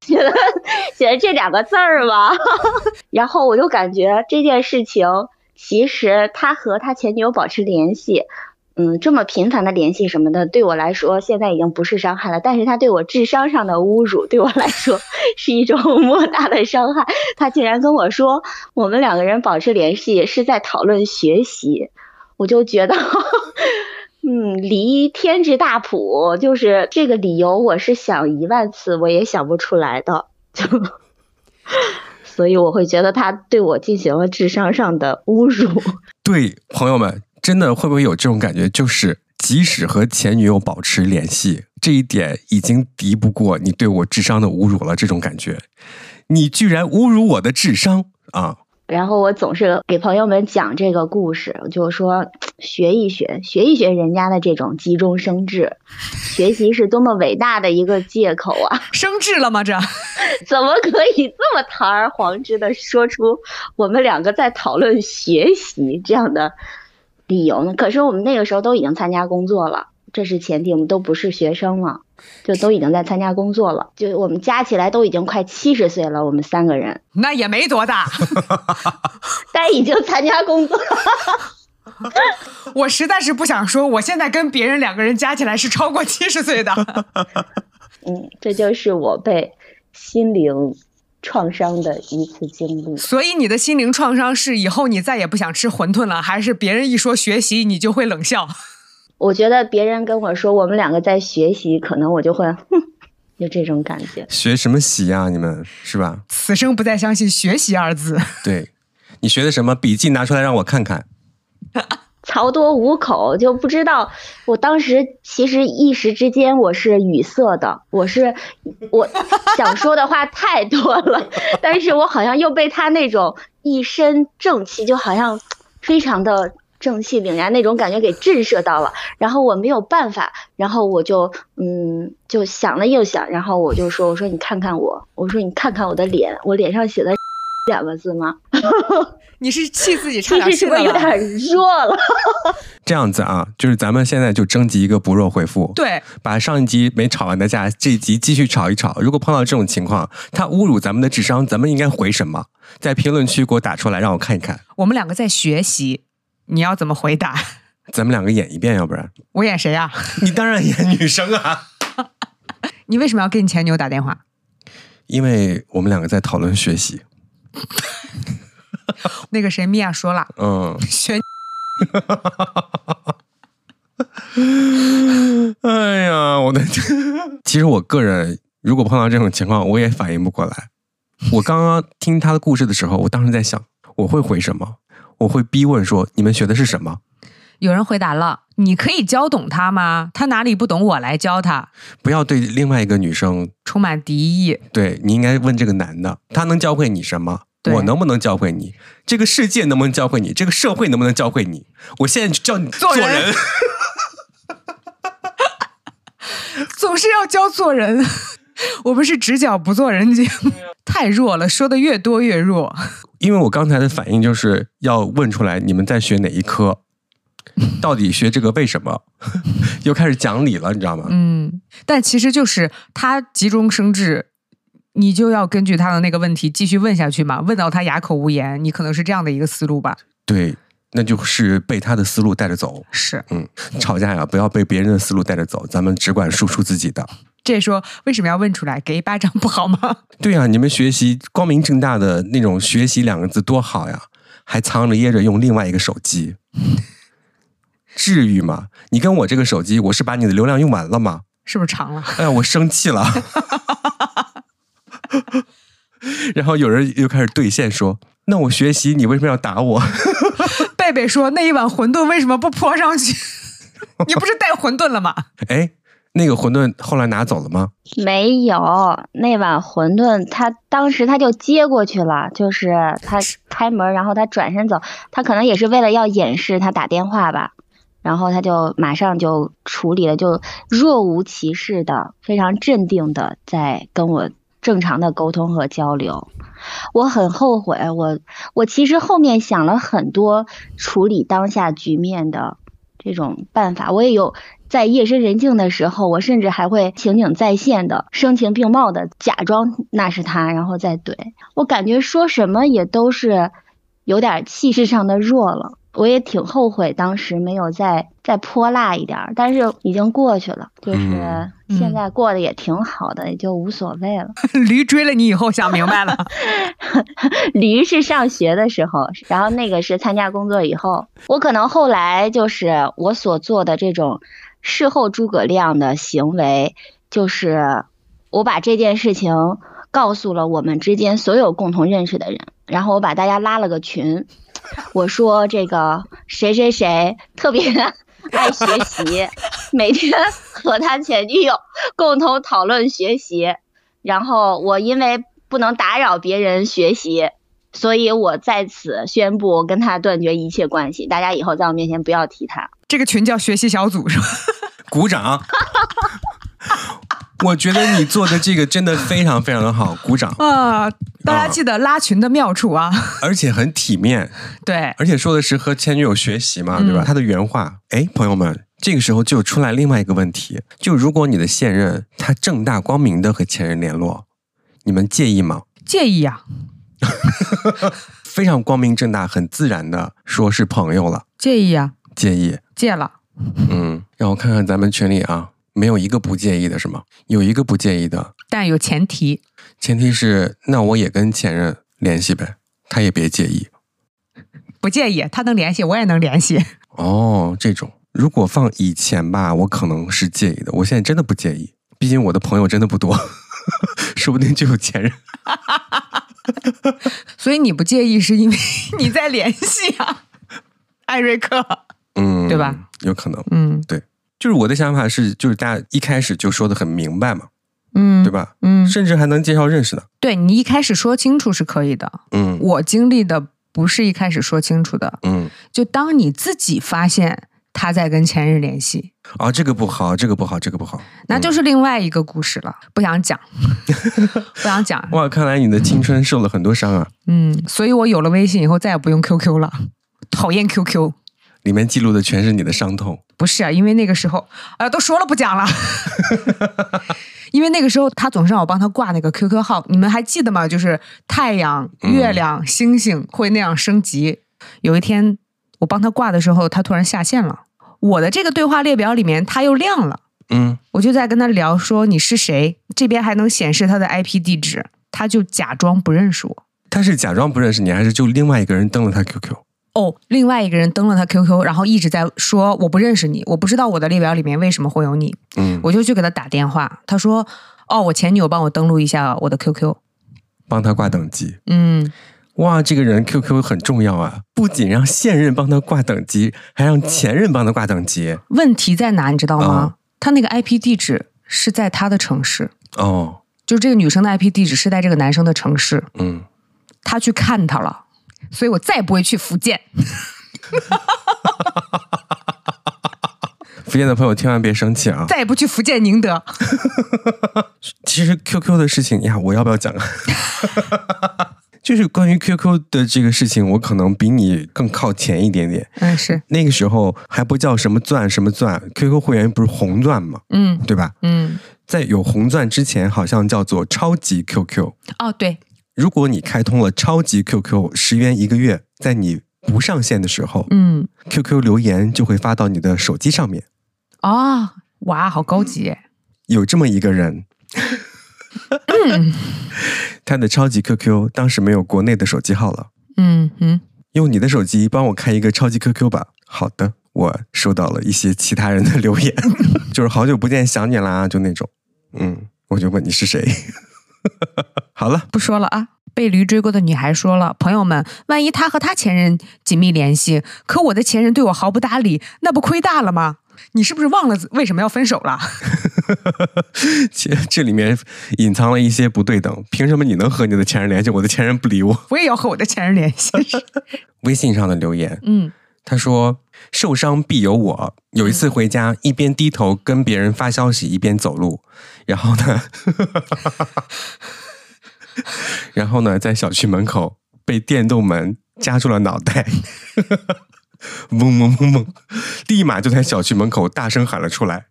写了写了这两个字儿吗？然后我就感觉这件事情，其实他和他前女友保持联系，嗯，这么频繁的联系什么的，对我来说现在已经不是伤害了。但是他对我智商上的侮辱，对我来说 是一种莫大的伤害。他竟然跟我说，我们两个人保持联系是在讨论学习。我就觉得，嗯，离天之大谱，就是这个理由，我是想一万次我也想不出来的，就，所以我会觉得他对我进行了智商上的侮辱。对，朋友们，真的会不会有这种感觉？就是即使和前女友保持联系，这一点已经敌不过你对我智商的侮辱了。这种感觉，你居然侮辱我的智商啊！然后我总是给朋友们讲这个故事，就说学一学，学一学人家的这种急中生智，学习是多么伟大的一个借口啊！生智了吗？这 怎么可以这么堂而皇之的说出我们两个在讨论学习这样的理由呢？可是我们那个时候都已经参加工作了。这是前提，我们都不是学生了，就都已经在参加工作了。就我们加起来都已经快七十岁了，我们三个人。那也没多大，但已经参加工作。我实在是不想说，我现在跟别人两个人加起来是超过七十岁的。嗯，这就是我被心灵创伤的一次经历。所以你的心灵创伤是以后你再也不想吃馄饨了，还是别人一说学习你就会冷笑？我觉得别人跟我说我们两个在学习，可能我就会，哼，就这种感觉。学什么习呀？你们是吧？此生不再相信“学习”二字。对，你学的什么？笔记拿出来让我看看。曹多五口，就不知道。我当时其实一时之间我是语塞的，我是我想说的话太多了，但是我好像又被他那种一身正气，就好像非常的。正气凛然那种感觉给震慑到了，然后我没有办法，然后我就嗯就想了又想，然后我就说我说你看看我，我说你看看我的脸，我脸上写的两个字吗？你是气自己差点气了是不是有点 弱了？这样子啊，就是咱们现在就征集一个不弱回复，对，把上一集没吵完的架，这一集继续吵一吵。如果碰到这种情况，他侮辱咱们的智商，咱们应该回什么？在评论区给我打出来，让我看一看。我们两个在学习，你要怎么回答？咱们两个演一遍，要不然我演谁呀、你当然演女生啊，你为什么要给你前女友打电话？因为我们两个在讨论学习。那个谁，米娅说了，嗯，学 哎呀，我的天！其实我个人如果碰到这种情况，我也反应不过来。我刚刚听他的故事的时候，我当时在想，我会回什么？我会逼问说：“你们学的是什么有人回答了，你可以教懂他吗？他哪里不懂，我来教他。？”不要对另外一个女生，充满敌意，对你应该问这个男的，他能教会你什么？我能不能教会你？这个世界能不能教会你？这个社会能不能教会你？我现在就教你做人人。总是要教做人。我们是直角不做人节目，太弱了，说的越多越弱。因为我刚才的反应就是要问出来你们在学哪一科，到底学这个为什么？又开始讲理了，你知道吗？嗯，但其实就是他急中生智，你就要根据他的那个问题继续问下去嘛，问到他哑口无言，你可能是这样的一个思路吧？对，那就是被他的思路带着走。是，嗯，吵架呀，不要被别人的思路带着走，咱们只管输出自己的。这说为什么要问出来？给一巴掌不好吗？对呀、你们学习光明正大的那种“学习”两个字多好呀，还藏着掖着用另外一个手机，至于吗？你跟我这个手机，我是把你的流量用完了吗？是不是长了？哎呀，我生气了。然后有人又开始兑现说：“那我学习，你为什么要打我贝贝说那一碗馄饨为什么不泼上去？你不是带馄饨了吗？？”哎，那个馄饨后来拿走了吗？没有，那碗馄饨他当时他就接过去了，就是他开门，然后他转身走，他可能也是为了要掩饰他打电话吧，然后他就马上就处理了，就若无其事的，非常镇定的在跟我正常的沟通和交流。我很后悔，我我其实后面想了很多处理当下局面的这种办法，我也有在夜深人静的时候，我甚至还会情景再现的声情并茂的假装那是他，然后再怼。我感觉说什么也都是有点气势上的弱了。我也挺后悔当时没有再再泼辣一点儿，但是已经过去了，就是嗯现在过得也挺好的，也就无所谓了。驴追了你以后想明白了，驴是上学的时候，然后那个是参加工作以后。我可能后来就是我所做的这种事后诸葛亮的行为，就是我把这件事情告诉了我们之间所有共同认识的人，然后我把大家拉了个群，我说这个谁谁谁特别 爱学习，每天和他前女友共同讨论学习，然后我因为不能打扰别人学习，所以我在此宣布我跟他断绝一切关系。大家以后在我面前不要提他。这个群叫学习小组是吧？鼓掌！我觉得你做的这个真的非常非常的好，鼓掌，啊，大家记得拉群的妙处啊！而且很体面，对，而且说的是和前女友学习嘛，对吧？嗯他的原话，哎，朋友们，这个时候就出来另外一个问题，就如果你的现任他正大光明的和前任联络，你们介意吗？介意啊，非常光明正大、很自然的说是朋友了，介意啊，介意？戒了。嗯，让我看看咱们群里啊，没有一个不介意的是吗？有一个不介意的，但有前提，前提是那我也跟前任联系呗，他也别介意。不介意，他能联系，我也能联系。哦，这种如果放以前吧，我可能是介意的，我现在真的不介意，毕竟我的朋友真的不多，说不定就有前任。所以你不介意，是因为 你在联系啊，艾瑞克。嗯，对吧？有可能，嗯对就是我的想法是，就是大家一开始就说的很明白嘛，嗯，对？吧？嗯，甚至还能介绍认识的。对你一开始说清楚是可以的。嗯我经历的不是一开始说清楚的，嗯就当你自己发现他在跟前任联系，啊，这个不好，这个不好，这个不好。那就是另外一个故事了，不想讲，不想讲。哇，看来你的青春受了很多伤啊。嗯，所以我有了微信以后再也不用 QQ 了，讨厌 QQ。里面记录的全是你的伤痛。不是啊，因为那个时候，哎呀，都说了不讲了。因为那个时候他总是让我帮他挂那个 QQ 号，你们还记得吗？就是太阳、月亮、星星会那样升级。有一天我帮他挂的时候，他突然下线了。我的这个对话列表里面他又亮了。嗯，我就在跟他聊说你是谁，这边还能显示他的 IP 地址，他就假装不认识我。他是假装不认识你，还是就另外一个人登了他 QQ？哦，另外一个人登了他 QQ，然后一直在说我不认识你，我不知道我的列表里面为什么会有你。嗯，我就去给他打电话，他说：“哦，我前女友帮我登录一下我的 QQ，帮他挂等级。”嗯，哇，这个人 QQ 很重要啊，不仅让现任帮他挂等级，还让前任帮他挂等级。问题在哪？你知道吗？啊他那个 IP 地址是在他的城市，哦，就是这个女生的 IP 地址是在这个男生的城市，嗯，他去看他了，所以我再也不会去福建。福建的朋友千万别生气啊！再也不去福建宁德。其实 QQ 的事情呀，我要不要讲啊？就是关于 QQ 的这个事情，我可能比你更靠前一点点。嗯，是，那个时候还不叫什么钻什么钻，QQ 会员不是红钻嘛，嗯对吧？嗯，在有红钻之前，好像叫做超级 QQ。哦，对，如果你开通了超级 QQ，十元一个月，在你不上线的时候、嗯，q q 留言就会发到你的手机上面。哦，哇，好高级。有这么一个人，他的超级 QQ 当时没有国内的手机号了，嗯嗯，用你的手机帮我开一个超级 QQ 吧。好的，我收到了一些其他人的留言，就是好久不见，想你啦，就那种。嗯，我就问你是谁。好了，不说了啊。被驴追过的女孩说了：“朋友们，万一他和他前任紧密联系，可我的前任对我毫不搭理，那不亏大了吗？你是不是忘了为什么要分手了？其实这里面隐藏了一些不对等。凭什么你能和你的前任联系，我的前任不理我？我也要和我的前任联系。微信上的留言，嗯，他说：“受伤必有我。”有一次回家，一边低头跟别人发消息，一边走路，然后呢，然后呢，在小区门口被电动门夹住了脑袋，嗡嗡嗡嗡，立马就在小区门口大声喊了出来。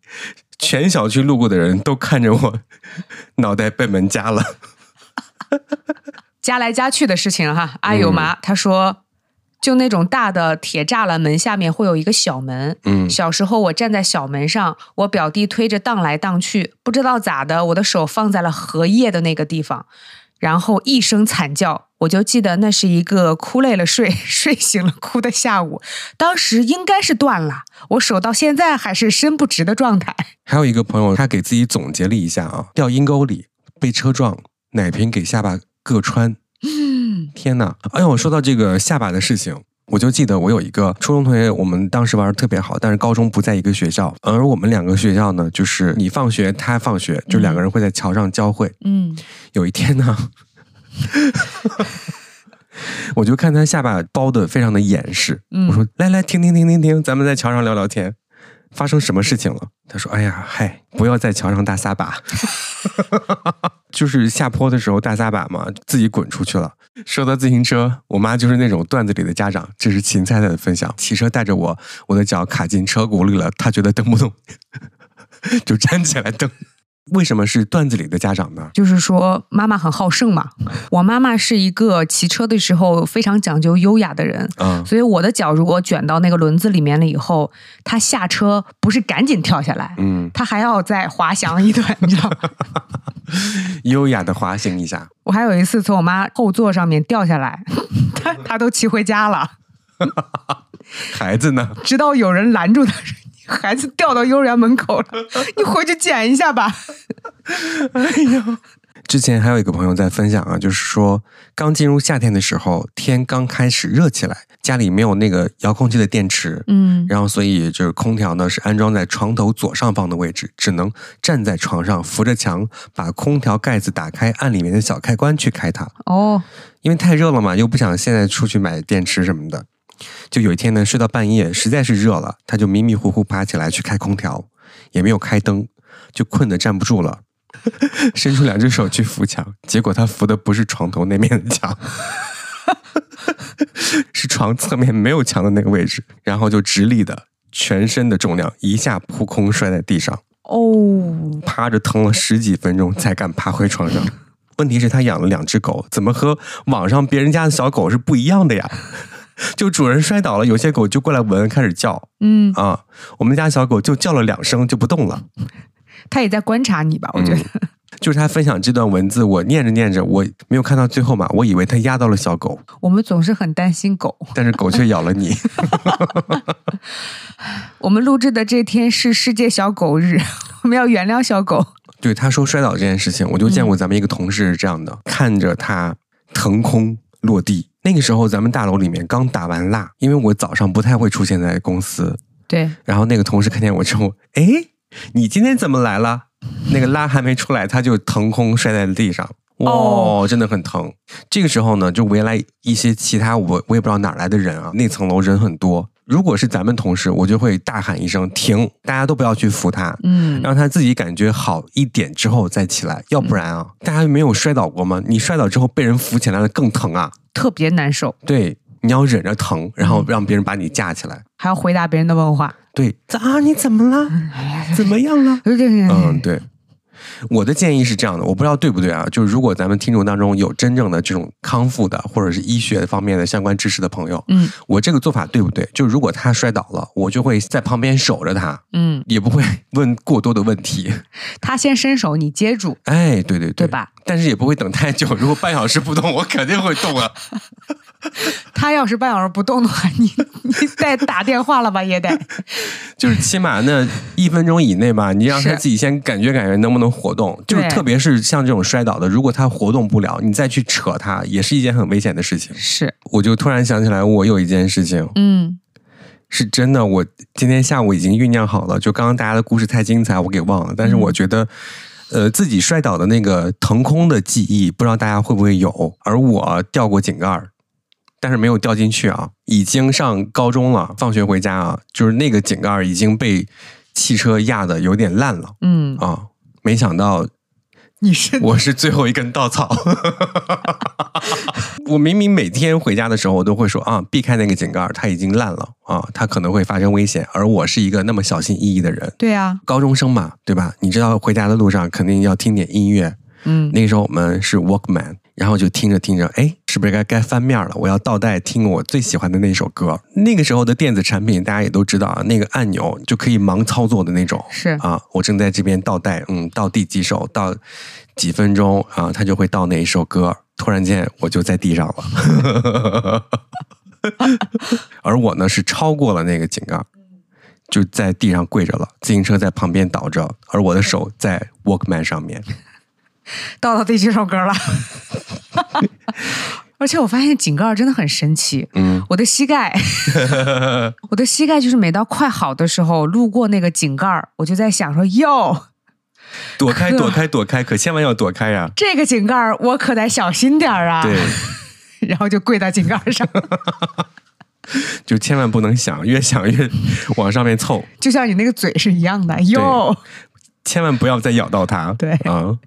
全小区路过的人都看着我，脑袋被门夹了。夹来夹去的事情哈。阿友麻、他说，就那种大的铁栅栏门下面会有一个小门。嗯小时候我站在小门上，我表弟推着荡来荡去，不知道咋的，我的手放在了荷叶的那个地方，然后一声惨叫，我就记得那是一个哭累了睡，睡醒了哭的下午。当时应该是断了，我手到现在还是伸不直的状态。还有一个朋友，他给自己总结了一下啊，掉阴沟里被车撞，奶瓶给下巴硌穿。嗯天哪！哎呦，我说到这个下巴的事情，我就记得我有一个初中同学，我们当时玩的特别好，但是高中不在一个学校，而我们两个学校呢，就是你放学，他放学，就两个人会在桥上交汇。嗯有一天呢，我就看他下巴包的非常的严实，嗯我说来来停停停停停，咱们在桥上聊聊天。发生什么事情了？他说：“哎呀，嗨，不要在桥上大撒把，就是下坡的时候大撒把嘛，自己滚出去了。说到自行车，我妈就是那种段子里的家长，这是芹菜菜的分享。骑车带着我，我的脚卡进车轱辘了，她觉得蹬不动，就站起来蹬。为什么是段子里的家长呢？就是说妈妈很好胜嘛。我妈妈是一个骑车的时候非常讲究优雅的人，嗯，所以我的脚如果卷到那个轮子里面了以后，她下车不是赶紧跳下来，嗯，她还要再滑翔一段，你知道吗？优雅的滑行一下，我还有一次从我妈后座上面掉下来，她她都骑回家了，孩子呢？直到有人拦住她说：“你孩子掉到幼儿园门口了，你回去捡一下吧。哎呦之前还有一个朋友在分享啊，就是说刚进入夏天的时候，天刚开始热起来，家里没有那个遥控器的电池”，嗯然后所以就是空调呢是安装在床头左上方的位置，只能站在床上扶着墙，把空调盖子打开，按里面的小开关去开它。哦，因为太热了嘛，又不想现在出去买电池什么的，就有一天呢，睡到半夜，实在是热了，他就迷迷糊糊爬起来去开空调，也没有开灯，就困得站不住了，伸出两只手去扶墙，结果他扶的不是床头那面的墙，是床侧面没有墙的那个位置，然后就直立的，全身的重量一下扑空摔在地上，哦，趴着疼了十几分钟才敢爬回床上。问题是，他养了两只狗，怎么和网上别人家的小狗是不一样的呀？就主人摔倒了，有些狗就过来闻，开始叫。嗯，啊，我们家小狗就叫了两声就不动了。他也在观察你吧？我觉得，就是他分享这段文字，我念着念着，我没有看到最后嘛，我以为他压到了小狗，我们总是很担心狗。但是狗却咬了你。我们录制的这天是世界小狗日，我们要原谅小狗。对，他说摔倒这件事情，我就见过咱们一个同事是这样的，看着他腾空落地。那个时候咱们大楼里面刚打完蜡，因为我早上不太会出现在公司。对，然后那个同事看见我之后，哎，你今天怎么来了？那个蜡还没出来，他就腾空摔在了地上。哦，真的很疼。这个时候呢，就围来一些其他我我也不知道哪来的人啊。那层楼人很多，如果是咱们同事，我就会大喊一声停，大家都不要去扶他，嗯，让他自己感觉好一点之后再起来。要不然啊，大家没有摔倒过吗？你摔倒之后被人扶起来了更疼啊。特别难受，对，你要忍着疼，然后让别人把你架起来。还要回答别人的问话。对，咋，你怎么了？怎么样了？嗯，对。我的建议是这样的，我不知道对不对啊？就是如果咱们听众当中有真正的这种康复的或者是医学方面的相关知识的朋友，嗯我这个做法对不对？就如果他摔倒了，我就会在旁边守着他，嗯，也不会 问过多的问题。他先伸手，你接住，哎，对对对，对吧？但是也不会等太久，如果半小时不动，我肯定会动啊。他要是半小时不动的话，你你再打电话了吧？也得，就是起码那一分钟以内吧，你让他自己先感觉感觉能不能活动。就是特别是像这种摔倒的，如果他活动不了，你再去扯他，也是一件很危险的事情。是，我就突然想起来，我有一件事情嗯是真的，我今天下午已经酝酿好了。就刚刚大家的故事太精彩，我给忘了。但是我觉得，呃，自己摔倒的那个腾空的记忆，不知道大家会不会有。而我掉过井盖儿，但是没有掉进去啊。已经上高中了，放学回家啊，就是那个井盖已经被汽车压的有点烂了嗯，啊。没想到你是我是最后一根稻草。我明明每天回家的时候，我都会说啊，避开那个井盖，它已经烂了啊，它可能会发生危险。而我是一个那么小心翼翼的人，对啊，高中生嘛，对吧？你知道回家的路上肯定要听点音乐。嗯，那个时候我们是 Walkman，然后就听着听着，哎，是不是该该翻面了？我要倒带听我最喜欢的那首歌。那个时候的电子产品，大家也都知道啊，那个按钮就可以盲操作的那种。是啊，我正在这边倒带，嗯，到第几首，到几分钟啊，它就会到那一首歌。突然间，我就在地上了，而我呢是超过了那个井盖，就在地上跪着了。自行车在旁边倒着，而我的手在 Walkman 上面。到了第几首歌了？而且我发现井盖儿真的很神奇，嗯，我的膝盖，我的膝盖就是每到快好的时候，路过那个井盖儿，我就在想说，哟，躲开，躲开，躲开，可千万要躲开呀！这个井盖儿我可得小心点儿啊。对，然后就跪到井盖儿上，就千万不能想，越想越往上面凑，就像你那个嘴是一样的。哟，千万不要再咬到它。对啊。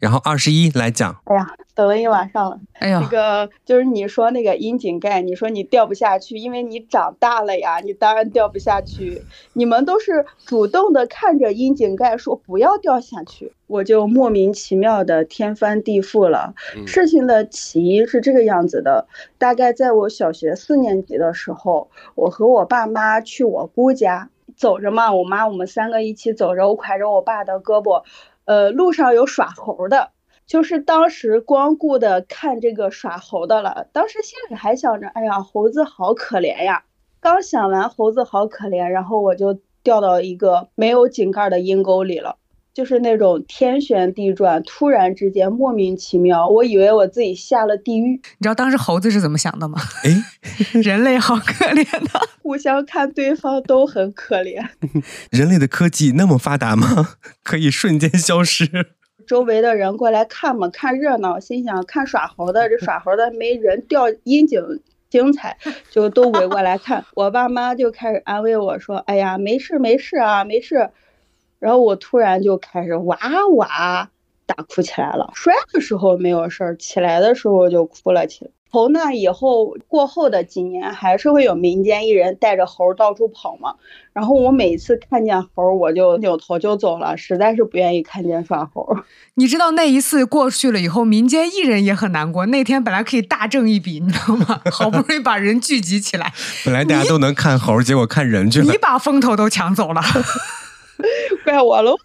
然后二十一来讲，哎呀，等了一晚上了。哎呀那，个就是你说那个窨井盖，你说你掉不下去，因为你长大了呀，你当然掉不下去。你们都是主动的看着窨井盖说不要掉下去，我就莫名其妙的天翻地覆了。嗯事情的起因是这个样子的，大概在我小学四年级的时候，我和我爸妈去我姑家，走着嘛，我妈我们三个一起走着，我挎着我爸的胳膊，呃，路上有耍猴的。就是当时光顾的看这个耍猴的了，当时心里还想着，哎呀，猴子好可怜呀。刚想完猴子好可怜，然后我就掉到一个没有井盖的阴沟里了，就是那种天旋地转，突然之间莫名其妙，我以为我自己下了地狱。你知道当时猴子是怎么想的吗？哎，人类好可怜呐、互相看对方都很可怜，人类的科技那么发达吗？可以瞬间消失？周围的人过来看嘛，看热闹，心想看耍猴的，这耍猴的没人掉阴井精彩，就都围过来看。我爸妈就开始安慰我说：“哎呀，没事没事啊，没事。”然后我突然就开始哇哇大哭起来了。摔的时候没有事儿，起来的时候就哭了起来。从那以后过后的几年，还是会有民间艺人带着猴到处跑嘛。然后我每次看见猴，我就扭头就走了，实在是不愿意看见耍猴。你知道那一次过去了以后，民间艺人也很难过。那天本来可以大挣一笔，你知道吗？好不容易把人聚集起来，本来大家都能看猴，结果看人去了。你把风头都抢走了，怪我喽。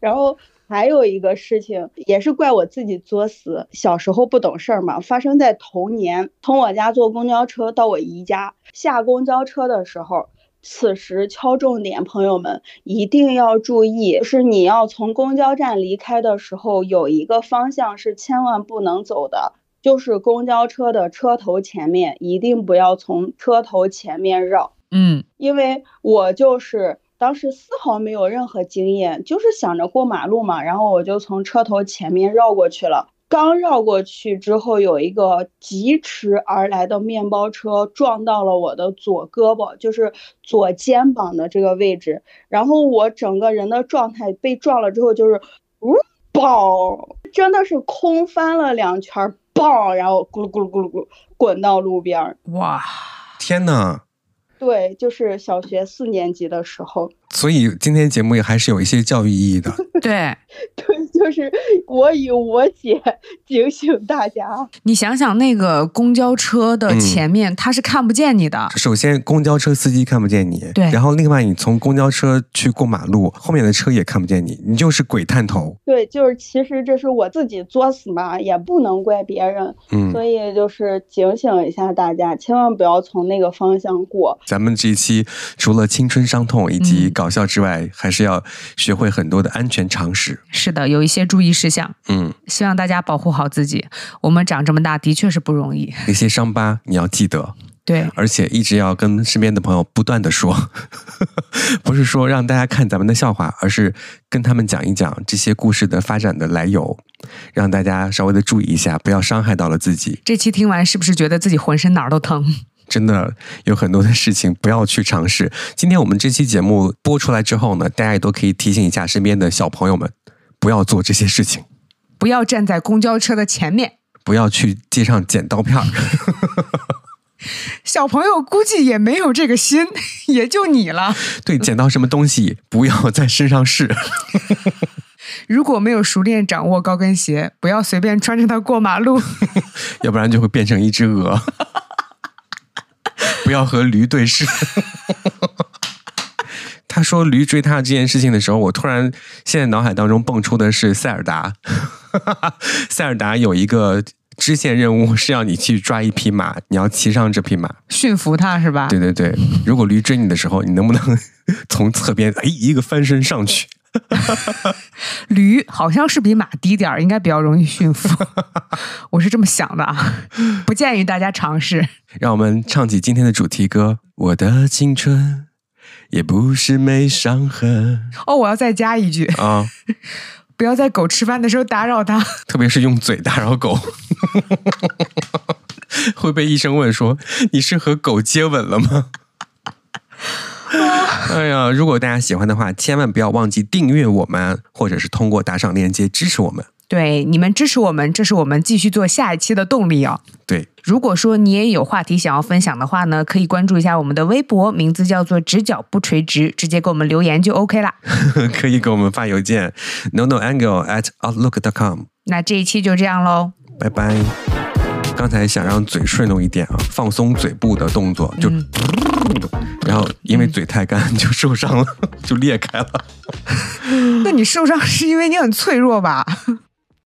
然后。还有一个事情也是怪我自己作死，小时候不懂事儿嘛，发生在童年。从我家坐公交车到我姨家，下公交车的时候，此时敲重点，朋友们一定要注意，就是你要从公交站离开的时候，有一个方向是千万不能走的，就是公交车的车头前面，一定不要从车头前面绕。嗯，因为我就是。当时丝毫没有任何经验，就是想着过马路嘛，然后我就从车头前面绕过去了。刚绕过去之后，有一个疾驰而来的面包车撞到了我的左胳膊，就是左肩膀的这个位置。然后我整个人的状态被撞了之后，就是呜爆，真的是空翻了两圈，爆，然后咕噜咕噜咕噜咕噜滚到路边。哇，天哪！对，就是小学四年级的时候。所以今天节目也还是有一些教育意义的。对，对，就是我以我姐 警醒大家。你想想，那个公交车的前面，他是看不见你的。首先，公交车司机看不见你。对。然后，另外，你从公交车去过马路，后面的车也看不见你，你就是鬼探头。对，就是其实这是我自己作死嘛，也不能怪别人。嗯。所以就是警醒一下大家，千万不要从那个方向过。咱们这一期除了青春伤痛以及搞笑之外，还是要学会很多的安全常识。是的，有一些注意事项。嗯，希望大家保护好自己。我们长这么大的确是不容易，那些伤疤你要记得。对，而且一直要跟身边的朋友不断的说，不是说让大家看咱们的笑话，而是跟他们讲一讲这些故事的发展的来由，让大家稍微的注意一下，不要伤害到了自己。这期听完是不是觉得自己浑身哪儿都疼？真的有很多的事情不要去尝试。今天我们这期节目播出来之后呢，大家也都可以提醒一下身边的小朋友们，不要做这些事情，不要站在公交车的前面，不要去街上捡刀片儿。小朋友估计也没有这个心，也就你了。对，捡到什么东西不要在身上试。如果没有熟练掌握高跟鞋，不要随便穿着它过马路，要不然就会变成一只鹅。不要和驴对视。他说驴追他这件事情的时候，我突然现在脑海当中蹦出的是塞尔达。塞尔达有一个支线任务是要你去抓一匹马，你要骑上这匹马，驯服它是吧？对对对。如果驴追你的时候，你能不能从侧边哎一个翻身上去？驴好像是比马低点儿，应该比较容易驯服。我是这么想的啊，不建议大家尝试。让我们唱起今天的主题歌。我的青春也不是没伤痕。哦，我要再加一句啊，不要在狗吃饭的时候打扰它，特别是用嘴打扰狗，会被医生问说你是和狗接吻了吗？哎呀，如果大家喜欢的话，千万不要忘记订阅我们，或者是通过打赏链接支持我们。对，你们支持我们，这是我们继续做下一期的动力哦。对，如果说你也有话题想要分享的话呢，可以关注一下我们的微博，名字叫做“直角不垂直”，直接给我们留言就 OK 啦。可以给我们发邮件，no no angle at outlook dot com。那这一期就这样喽，拜拜。刚才想让嘴顺动一点啊，放松嘴部的动作，就，然后因为嘴太干就受伤了，就裂开了。那你受伤是因为你很脆弱吧？